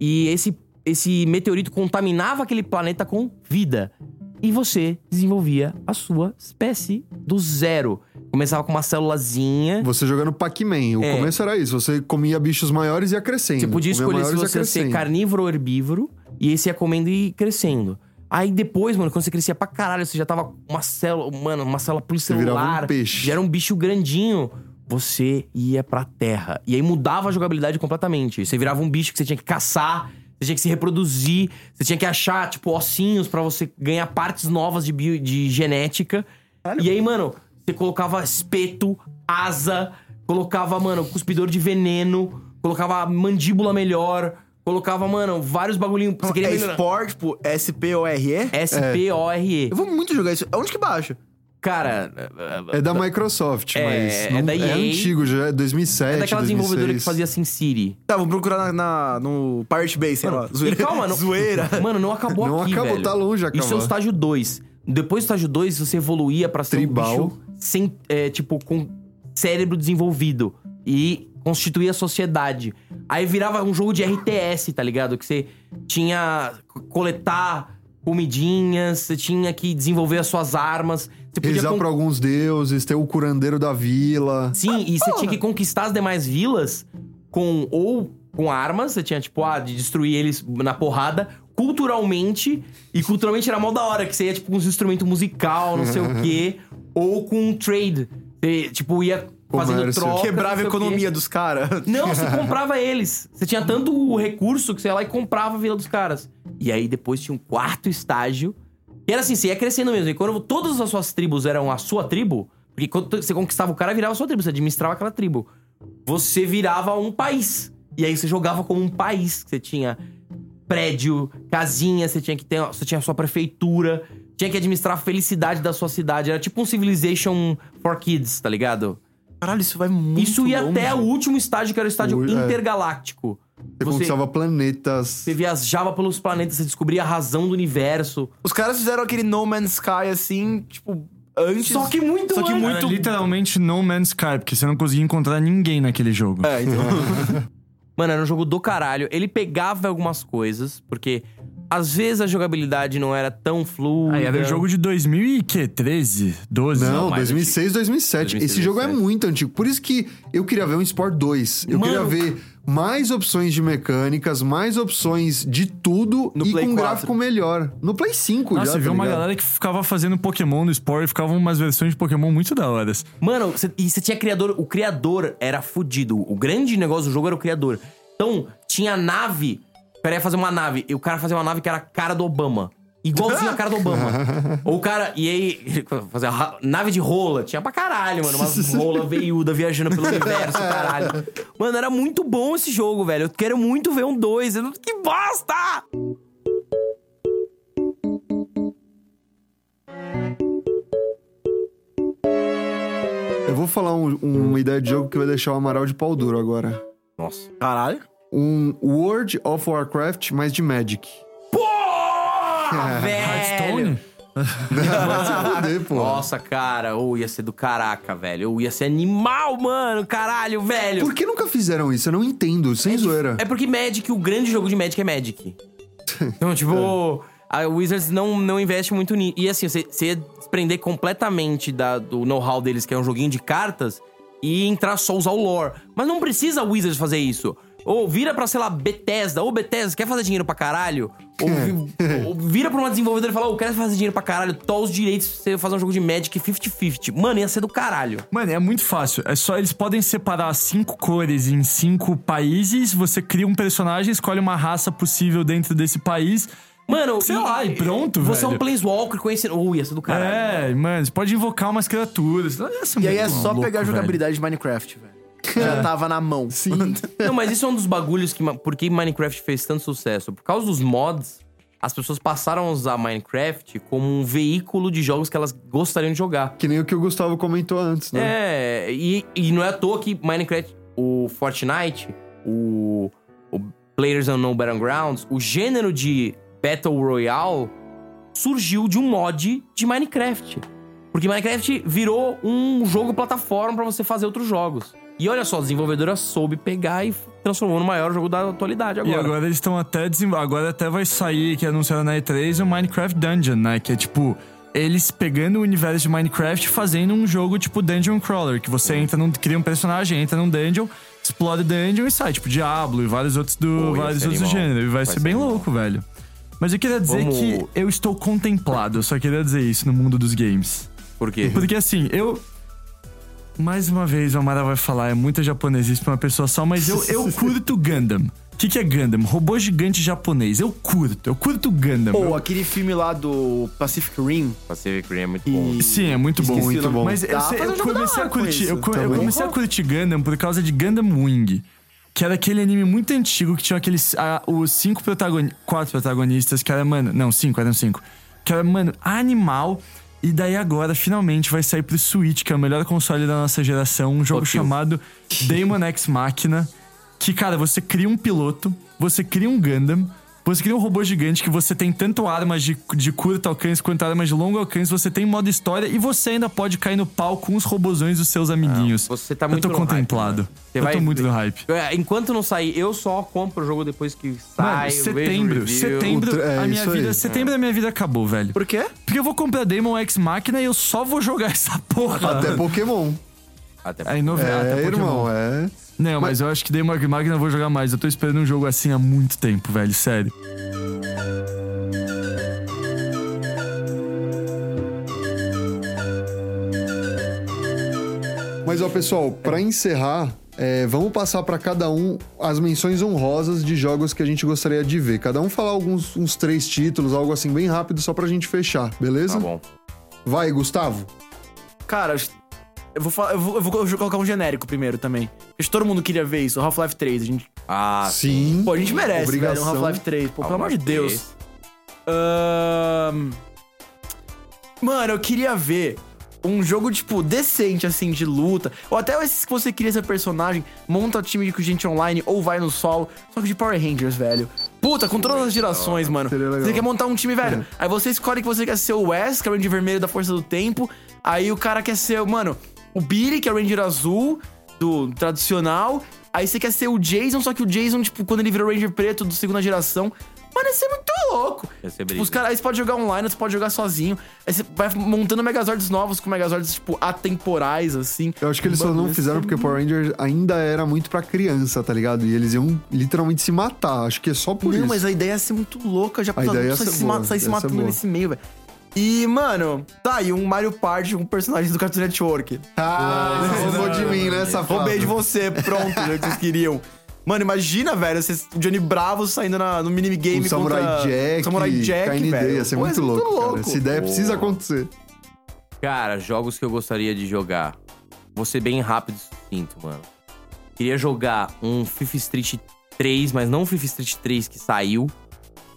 E esse esse meteorito contaminava aquele planeta com vida. E você desenvolvia a sua espécie do zero. Começava com uma célulazinha. Você jogando Pac-Man. O É. começo era isso. Você comia bichos maiores e ia crescendo. Você podia Comia escolher se você ia ser carnívoro ou herbívoro. E esse ia comendo e crescendo. Aí depois, mano, quando você crescia pra caralho, você já tava uma célula, mano, uma célula virava um pluricelular. peixe. Já era um bicho grandinho. Você ia pra terra. E aí mudava a jogabilidade completamente. Você virava um bicho que você tinha que caçar, você tinha que se reproduzir, você tinha que achar, tipo, ossinhos pra você ganhar partes novas de, bio, de genética. E aí, mano, você colocava espeto, asa, colocava, mano, cuspidor de veneno, colocava mandíbula melhor, colocava, mano, vários bagulhinhos. Você queria é melhorar. Sport, tipo, S-P-O-R-E? S-P-O-R-E. Eu vou muito jogar isso. Onde que baixa? Cara, É da Microsoft, É, mas. é não- da EA. antigo já, é 2007. é daquela 2006. desenvolvedora que fazia Sin City. Tá, vou procurar na, na- no Pirate Bay, sei lá. E Zoeira. calma, não, Zoeira. Mano, não acabou Não aqui, acabou, velho. tá longe de Isso é o estágio 2. Depois do estágio 2, você evoluía pra ser Tribal. um bicho sem, é, tipo, com cérebro desenvolvido. E constituía a sociedade. Aí virava um jogo de RTS, tá ligado? Que você tinha que coletar comidinhas, você tinha que desenvolver as suas armas. Você podia Rezar con- pra alguns deuses, ter o curandeiro da vila. Sim, e você tinha que conquistar as demais vilas com ou com armas, você tinha tipo, ah, de destruir eles na porrada, culturalmente, e culturalmente era mó da hora, que você ia tipo com uns instrumentos musical, não sei o quê, ou com trade. Você, tipo, ia fazendo Comércio. troca. Quebrava a economia dos caras. Não, você comprava eles. Você tinha tanto recurso que você ia lá e comprava a vila dos caras. E aí depois tinha um quarto estágio. E era assim, você ia crescendo mesmo. E quando todas as suas tribos eram a sua tribo, porque quando você conquistava o cara, virava a sua tribo, você administrava aquela tribo. Você virava um país. E aí você jogava como um país. Você tinha prédio, casinha, você tinha que ter. Você tinha a sua prefeitura, tinha que administrar a felicidade da sua cidade. Era tipo um Civilization for Kids, tá ligado? Caralho, isso vai muito Isso ia longe. até o último estágio, que era o estádio O- é. intergaláctico. Você, conquistava planetas. você viajava pelos planetas, você descobria a razão do universo. Os caras fizeram aquele No Man's Sky assim, tipo, antes. Só que muito Só que antes. muito. Era literalmente No Man's Sky, porque você não conseguia encontrar ninguém naquele jogo. É, então. Mano, era um jogo do caralho. Ele pegava algumas coisas, porque às vezes a jogabilidade não era tão fluida. Aí era um jogo de 2013, 12. Não, mais 2006, 2007. 2006, Esse jogo é 2007. muito antigo. Por isso que eu queria ver um Sport 2. Eu Mano. queria ver mais opções de mecânicas, mais opções de tudo No e Play com 4. gráfico melhor. No Play 5 Nossa, já, você tá viu uma galera que ficava fazendo Pokémon no Sport e ficavam umas versões de Pokémon muito da hora. Mano, cê- e você tinha criador. O criador era fudido. O grande negócio do jogo era o criador. Então, tinha nave. O cara ia fazer uma nave. E o cara fazia uma nave que era a cara do Obama. Igualzinho a cara do Obama. Ou o cara. E aí, fazer nave de rola. Tinha pra caralho, mano. Umas rola veiuda viajando pelo universo, caralho. Mano, era muito bom esse jogo, velho. Eu quero muito ver um 2. Eu não- Que bosta! Eu vou falar um- uma ideia de jogo que vai deixar o Amaral de pau duro agora. Nossa. Caralho. Um World of Warcraft, mas de Magic. Porra, velho! Se fuder, pô. Nossa, cara, ou ia ser do caraca, velho. Ou ia ser animal, mano. Caralho, velho. Por que nunca fizeram isso? Eu não entendo, sem zoeira. É porque Magic, o grande jogo de Magic é Magic. Então, tipo, a Wizards não, não investe muito nisso. E assim, você, você ia desprender completamente da- do know-how deles, que é um joguinho de cartas, e entrar só usar o lore. Mas não precisa a Wizards fazer isso. Ou vira pra, sei lá, Bethesda. Ô, Bethesda, quer fazer dinheiro pra caralho? Ou, vi- ou vira pra uma desenvolvedora e fala, ô, quero fazer dinheiro pra caralho. Tó os direitos pra você fazer um jogo de Magic 50-50. Mano, ia ser do caralho. Mano, é muito fácil. É só eles podem separar cinco cores em cinco países. Você cria um personagem, escolhe uma raça possível dentro desse país. Mano, Sei lá, e pronto, Você é um velho. Planeswalker conhecendo... Uh, ia ser do caralho. É, mano, você pode invocar umas criaturas. E aí é só louco, pegar a velho. jogabilidade de Minecraft, velho. Já tava na mão. Sim. Não, mas isso é um dos bagulhos que. Por que Minecraft fez tanto sucesso? Por causa dos mods, as pessoas passaram a usar Minecraft como um veículo de jogos que elas gostariam de jogar. Que nem o que o Gustavo comentou antes, né? É, e, e não é à toa que Minecraft, o Fortnite, o, o Players Unknown Battlegrounds, o gênero de Battle Royale surgiu de um mod de Minecraft. Porque Minecraft virou um jogo plataforma pra você fazer outros jogos. E olha só, a desenvolvedora soube pegar e transformou no maior jogo da atualidade E agora. agora eles estão até desem... Agora até vai sair, que anunciaram na E3, o Minecraft Dungeon, né? Que é tipo. Eles pegando o universo de Minecraft e fazendo um jogo tipo Dungeon Crawler, que você entra num. cria um personagem, entra num dungeon, explora o dungeon e sai, tipo Diablo e vários outros do. Vários outros do animal. gênero. E vai, Vai ser ser bem animal. louco, velho. Mas eu queria dizer Vamos- que eu estou contemplado, eu só queria dizer isso no mundo dos games. Por quê? Porque assim, eu. Mais uma vez, o Amara vai falar, é muita japonesice pra uma pessoa só, mas eu, eu curto Gundam. O que, que é Gundam? Robô gigante japonês. Eu curto, eu curto Gundam. Pô, Eu- aquele filme lá do Pacific Rim. Pacific Rim é muito bom. Sim, é muito bom. Esqueci muito o nome. bom. Mas eu, eu comecei a com curtir. isso. Eu, co- eu comecei a curtir Gundam por causa de Gundam Wing. Que era aquele anime muito antigo que tinha aqueles. ah, os cinco protagonistas. Quatro protagonistas, que era, mano. Não, cinco, eram cinco. Que era, mano, animal. E daí agora, finalmente, vai sair pro Switch, que é o melhor console da nossa geração, um jogo chamado Daemon X Machina. Que, cara, você cria um piloto, você cria um Gundam, você cria um robô gigante que você tem tanto armas de, de curto alcance quanto armas de longo alcance, você tem modo história e você ainda pode cair no pau com os robozões dos seus amiguinhos. Você tá muito Eu tô hype, contemplado. mano. Você eu vai tô muito no hype. É, Enquanto não sair, eu só compro o jogo depois que Mano, sai. eu vejo o setembro, setembro, é a minha aí. vida, setembro a minha vida acabou, velho. Por quê? Porque eu vou comprar Demon X Machina e eu só vou jogar essa porra. Até Pokémon. Até Aí no É, irmão, é. Não, mas, eu acho que Demon X Machina eu vou jogar mais. Eu tô esperando um jogo assim há muito tempo, velho, sério. Mas, ó, pessoal, pra encerrar, é, vamos passar pra cada um as menções honrosas de jogos que a gente gostaria de ver. Cada um falar alguns uns três títulos, algo assim bem rápido, só pra gente fechar, beleza? Tá bom. Vai, Gustavo. Cara, eu vou, falar- eu vou, eu vou colocar um genérico primeiro também. Acho que todo mundo queria ver isso, o Half-Life 3. A gente, Ah, Sim. pô, a gente merece, Obrigação. velho, um Half-Life 3. Pô, pelo amor de Deus. Ahn, Mano, eu queria ver um jogo, tipo, decente, assim, de luta. Ou até esses que você cria seu personagem, monta time de gente online ou vai no solo. Só que de Power Rangers, velho. Puta, com todas as gerações, mano. Você quer montar um time, velho. Aí você escolhe que você quer ser o Wes, que é o Ranger vermelho da Força do Tempo. Aí o cara quer ser, mano, o Billy, que é o Ranger azul, do tradicional. Aí você quer ser o Jason, só que o Jason, tipo, quando ele virou Ranger preto do segunda geração. Mano, isso é muito louco. Ser Tipo, os caras, aí você pode jogar online, você pode jogar sozinho. Aí você vai montando Megazords novos com Megazords, tipo, atemporais, assim. Eu acho que eles só Mano, não isso fizeram é porque Power Rangers ainda era muito pra criança, tá ligado? E eles iam literalmente se matar. Acho que é só por Não, isso. mas a ideia ia ser muito louca, já A ideia ia sai ser se, boa, ma- sai se ser matando boa. nesse meio, velho. E, mano, tá, e um Mario Party com personagens do Cartoon Network. Ah, roubou de mim, né, safado? Roubei de você, pronto, jeito que vocês queriam. Mano, imagina, velho, você, o Johnny Bravo saindo na- no minigame O Samurai contra... Jack, Samurai Jack, KND, velho. ia ser Pô, muito louco, cara. Essa ideia precisa acontecer. Cara, jogos que eu gostaria de jogar. Vou ser bem rápido e sucinto, mano. Queria jogar um FIFA Street 3, mas não o FIFA Street 3 que saiu.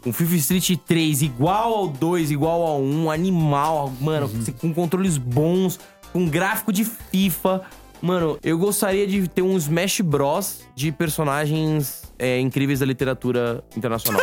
Um FIFA Street 3 igual ao 2, igual ao 1, animal, mano, com controles bons, com gráfico de FIFA. Mano, eu gostaria de ter um Smash Bros de personagens é, incríveis da literatura internacional.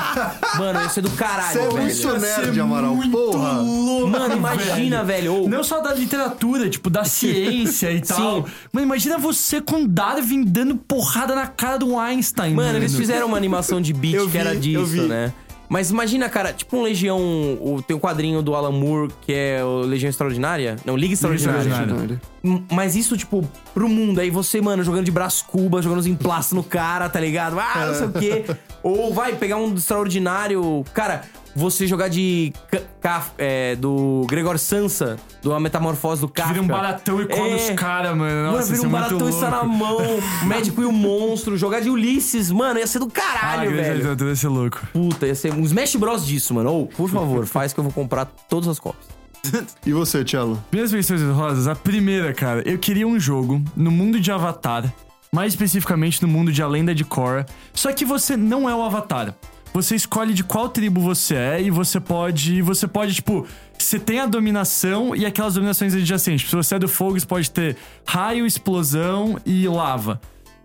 mano, isso é do caralho, Você é velho. muito nerd, Amaral. Porra. Mano, imagina, velho. ô, Não só da literatura, tipo, da ciência e tal. Sim. Mano, imagina você com Darwin dando porrada na cara do Einstein. Mano, eles fizeram uma animação de beat Eu que vi, era disso, né? Mas imagina, cara, tipo um Legião. O, tem um quadrinho do Alan Moore que é o Legião Extraordinária. Não, Liga Extraordinária. Extraordinária. Hum, Mas isso, tipo, pro mundo. Aí você, mano, jogando de braço cuba, jogando os emplastos no cara, tá ligado? Ah, não sei o quê. Ou vai pegar um extraordinário. Cara, você jogar de. Ca- Kaf- é, do Gregor Sansa, do A Metamorfose do Kafka. Vira um baratão e come É. os caras, mano. Mano, Nossa, vira isso um é muito baratão e está na mão. O médico e o monstro. Jogar de Ulisses, mano, ia ser do Ah, caralho, grande velho. literatura ia ser louco. Puta, ia ser um Smash Bros disso, mano. Ou, por favor, faz que eu vou comprar todas as cópias. E você, Cello? Minhas menções rosas, a primeira, cara, eu queria um jogo no mundo de Avatar, mais especificamente no mundo de A Lenda de Korra, só que você não é o Avatar. Você escolhe de qual tribo você é e você pode, você pode tipo, você tem a dominação e aquelas dominações adjacentes. Se você é do fogo, você pode ter raio, explosão e lava.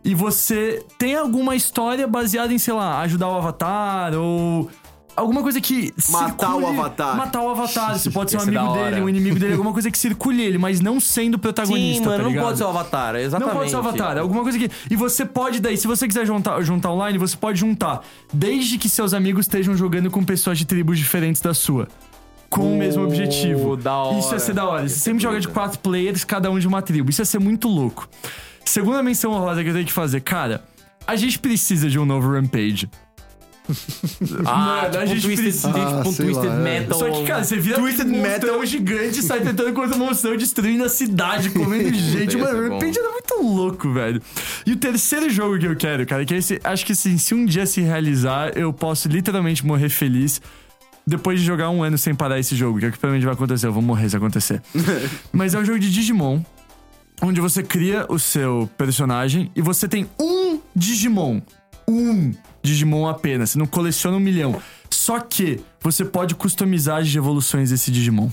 E você tem alguma história baseada em, sei lá, ajudar o Avatar ou alguma coisa que Matar o circule- Avatar. Matar o Avatar. Você pode ser um amigo dele, um inimigo dele, alguma coisa que circule ele, mas não sendo o protagonista, Sim, mano, tá não ligado? pode ser o Avatar, exatamente. Não pode ser o Avatar, alguma coisa que. E você pode daí, se você quiser juntar, juntar online, você pode juntar. Desde que seus amigos estejam jogando com pessoas de tribos diferentes da sua. Com o mesmo objetivo. da hora. Isso ia ser da hora. Você sempre joga de quatro players, cada um de uma tribo. Isso ia ser muito louco. Segunda menção honrosa que eu tenho que fazer, cara. A gente precisa de um novo Rampage. Ah, Mano, tipo a gente Twisted, precisa- tipo um Ah, sei Twisted lá, é. Metal. Só que, cara, você vira Twisted um monstrão Metal. gigante e sai tentando contra o monstrão, destruindo a cidade, comendo gente. ia Mano, ser bom. Rampage era muito louco, velho. E o terceiro jogo que eu quero, cara, que é esse. Acho que assim, se um dia se realizar, eu posso literalmente morrer feliz. Depois de jogar um ano sem parar esse jogo, que é o que provavelmente vai acontecer, eu vou morrer se acontecer. Mas é um jogo de Digimon, onde você cria o seu personagem e você tem um Digimon. Um Digimon apenas. Você não coleciona um milhão. Só que você pode customizar as evoluções desse Digimon.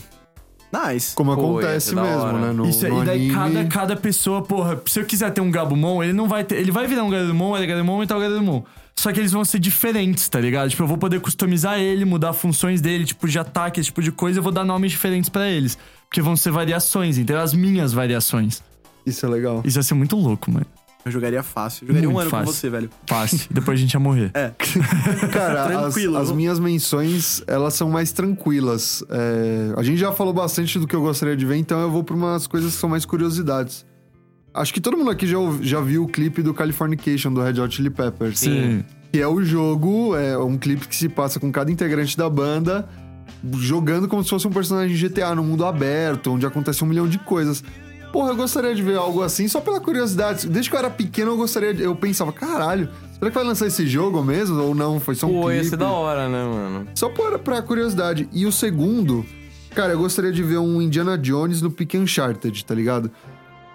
Nice. Como Pô, acontece mesmo, né? No, Isso aí, no e daí anime. cada, cada pessoa, porra, se eu quiser ter um Gabumon, ele não vai ter. Ele vai virar um Garurumon, ele é Garurumon e tal Garurumon. Só que eles vão ser diferentes, tá ligado? Tipo, eu vou poder customizar ele, mudar funções dele, tipo de ataque, esse tipo de coisa, eu vou dar nomes diferentes pra eles. Porque vão ser variações, então as minhas variações. Isso é legal. Isso ia ser muito louco, mano. Eu jogaria fácil. Eu jogaria um Muito ano fácil. com você, velho. Fácil. Depois a gente ia morrer. É. Cara, as, Tranquilo. as minhas menções, elas são mais tranquilas. É, a gente já falou bastante do que eu gostaria de ver, então eu vou pra umas coisas que são mais curiosidades. Acho que todo mundo aqui já, já viu o clipe do Californication, do Red Hot Chili Peppers. Sim. Que é o jogo, é um clipe que se passa com cada integrante da banda jogando como se fosse um personagem de GTA no mundo aberto, onde acontece um milhão de coisas. Porra, eu gostaria de ver algo assim, só pela curiosidade. Desde que eu era pequeno, eu gostaria de, Eu pensava, caralho, será que vai lançar esse jogo mesmo? Ou não? Foi só um Pô, clipe? ser da hora, né, mano? Só por, pra curiosidade. E o segundo, cara, eu gostaria de ver um Indiana Jones no Pick Uncharted, tá ligado?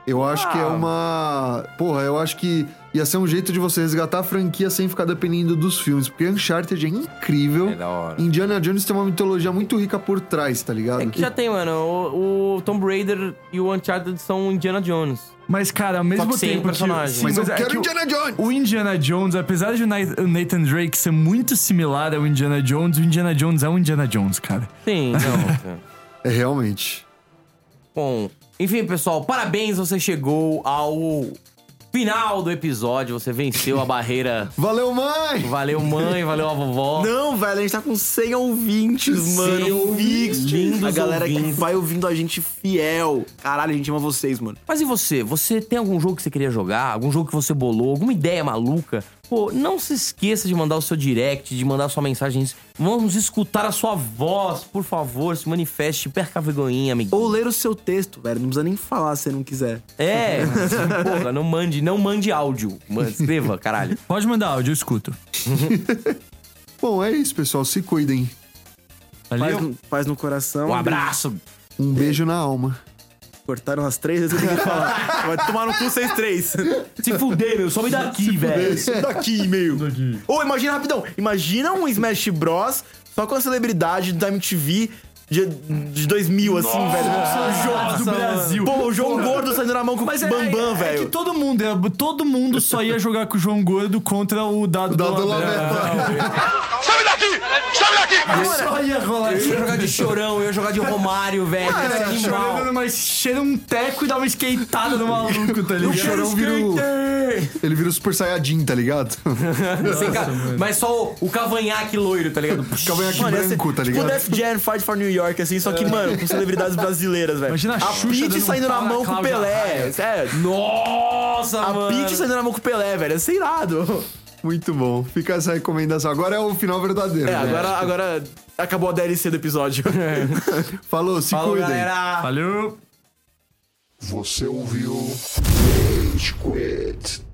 Eu acho que é uma. Porra, eu acho que ia ser um jeito de você resgatar a franquia sem ficar dependendo dos filmes. Porque Uncharted é incrível. É da hora. Indiana Jones tem uma mitologia muito rica por trás, tá ligado? É que já tem, mano. O, o Tomb Raider e o Uncharted são Indiana Jones. Mas, cara, ao mesmo que tempo. personagem. Sim, Mas eu é quero que o- Indiana Jones! O Indiana Jones, apesar de o o Nathan Drake ser muito similar ao Indiana Jones, o Indiana Jones é o Indiana Jones, cara. Sim, não. É realmente. Bom, enfim, pessoal, parabéns, você chegou ao final do episódio, você venceu a barreira. Valeu, mãe! Valeu, mãe, valeu a vovó. Não, velho, a gente tá com 100 ouvintes, 100 mano. ouvintes, lindos A galera que ouvintes. vai ouvindo a gente fiel. Caralho, a gente ama vocês, mano. Mas e você? Você tem algum jogo que você queria jogar? Algum jogo que você bolou? Alguma ideia maluca? Pô, não se esqueça de mandar o seu direct, de mandar sua mensagem. Vamos escutar a sua voz, por favor, se manifeste, perca a vergonhinha, amigo. Ou ler o seu texto, velho. Não precisa nem falar se você não quiser. É, porra, não mande, não mande áudio. Escreva, caralho. Pode mandar áudio, eu escuto. Bom, é isso, pessoal. Se cuidem. Paz Valeu? no, paz no coração. Um abraço. Um beijo na alma. Cortaram as três vezes que eu tenho que falar. Vai tomar no cu vocês três. Se fuder, meu, some daqui, velho. Daqui, meio. Ou imagina rapidão. Imagina um Smash Bros. só com a celebridade da MTV de, de 2000, assim, velho. Os jogos do Brasil. Pô, o João Gordo saindo na mão com o é, Bambam, é, velho. É que todo mundo, é, todo mundo só ia jogar com o João Gordo contra o Dado, Dado do Sai daqui! Sai daqui! Só ia rolar. Eu ia jogar de chorão, eu ia jogar de Romário, velho. Cara, animal. chorando, mas cheira um teco e dá uma skateada no maluco, tá ligado? O chorão vira o... Ele vira o Super Saiyajin, tá ligado? Ca- Mas só o, o cavanhaque loiro, tá ligado? Cavanhaque Mano, branco, tá Tipo ligado? Def Jam Fight for New York, assim, só que, mano, com celebridades brasileiras, velho. Imagina a Xuxa um saindo na mão com o Pelé. Sério. Nossa, A mano. Peach saindo na mão com o Pelé, velho. É irado. Muito bom. Fica essa recomendação. Agora é o final verdadeiro. É, né? agora, agora acabou a DLC do episódio. Falou, se Falou, cuidem. galera. Valeu! Você ouviu Rage Quit.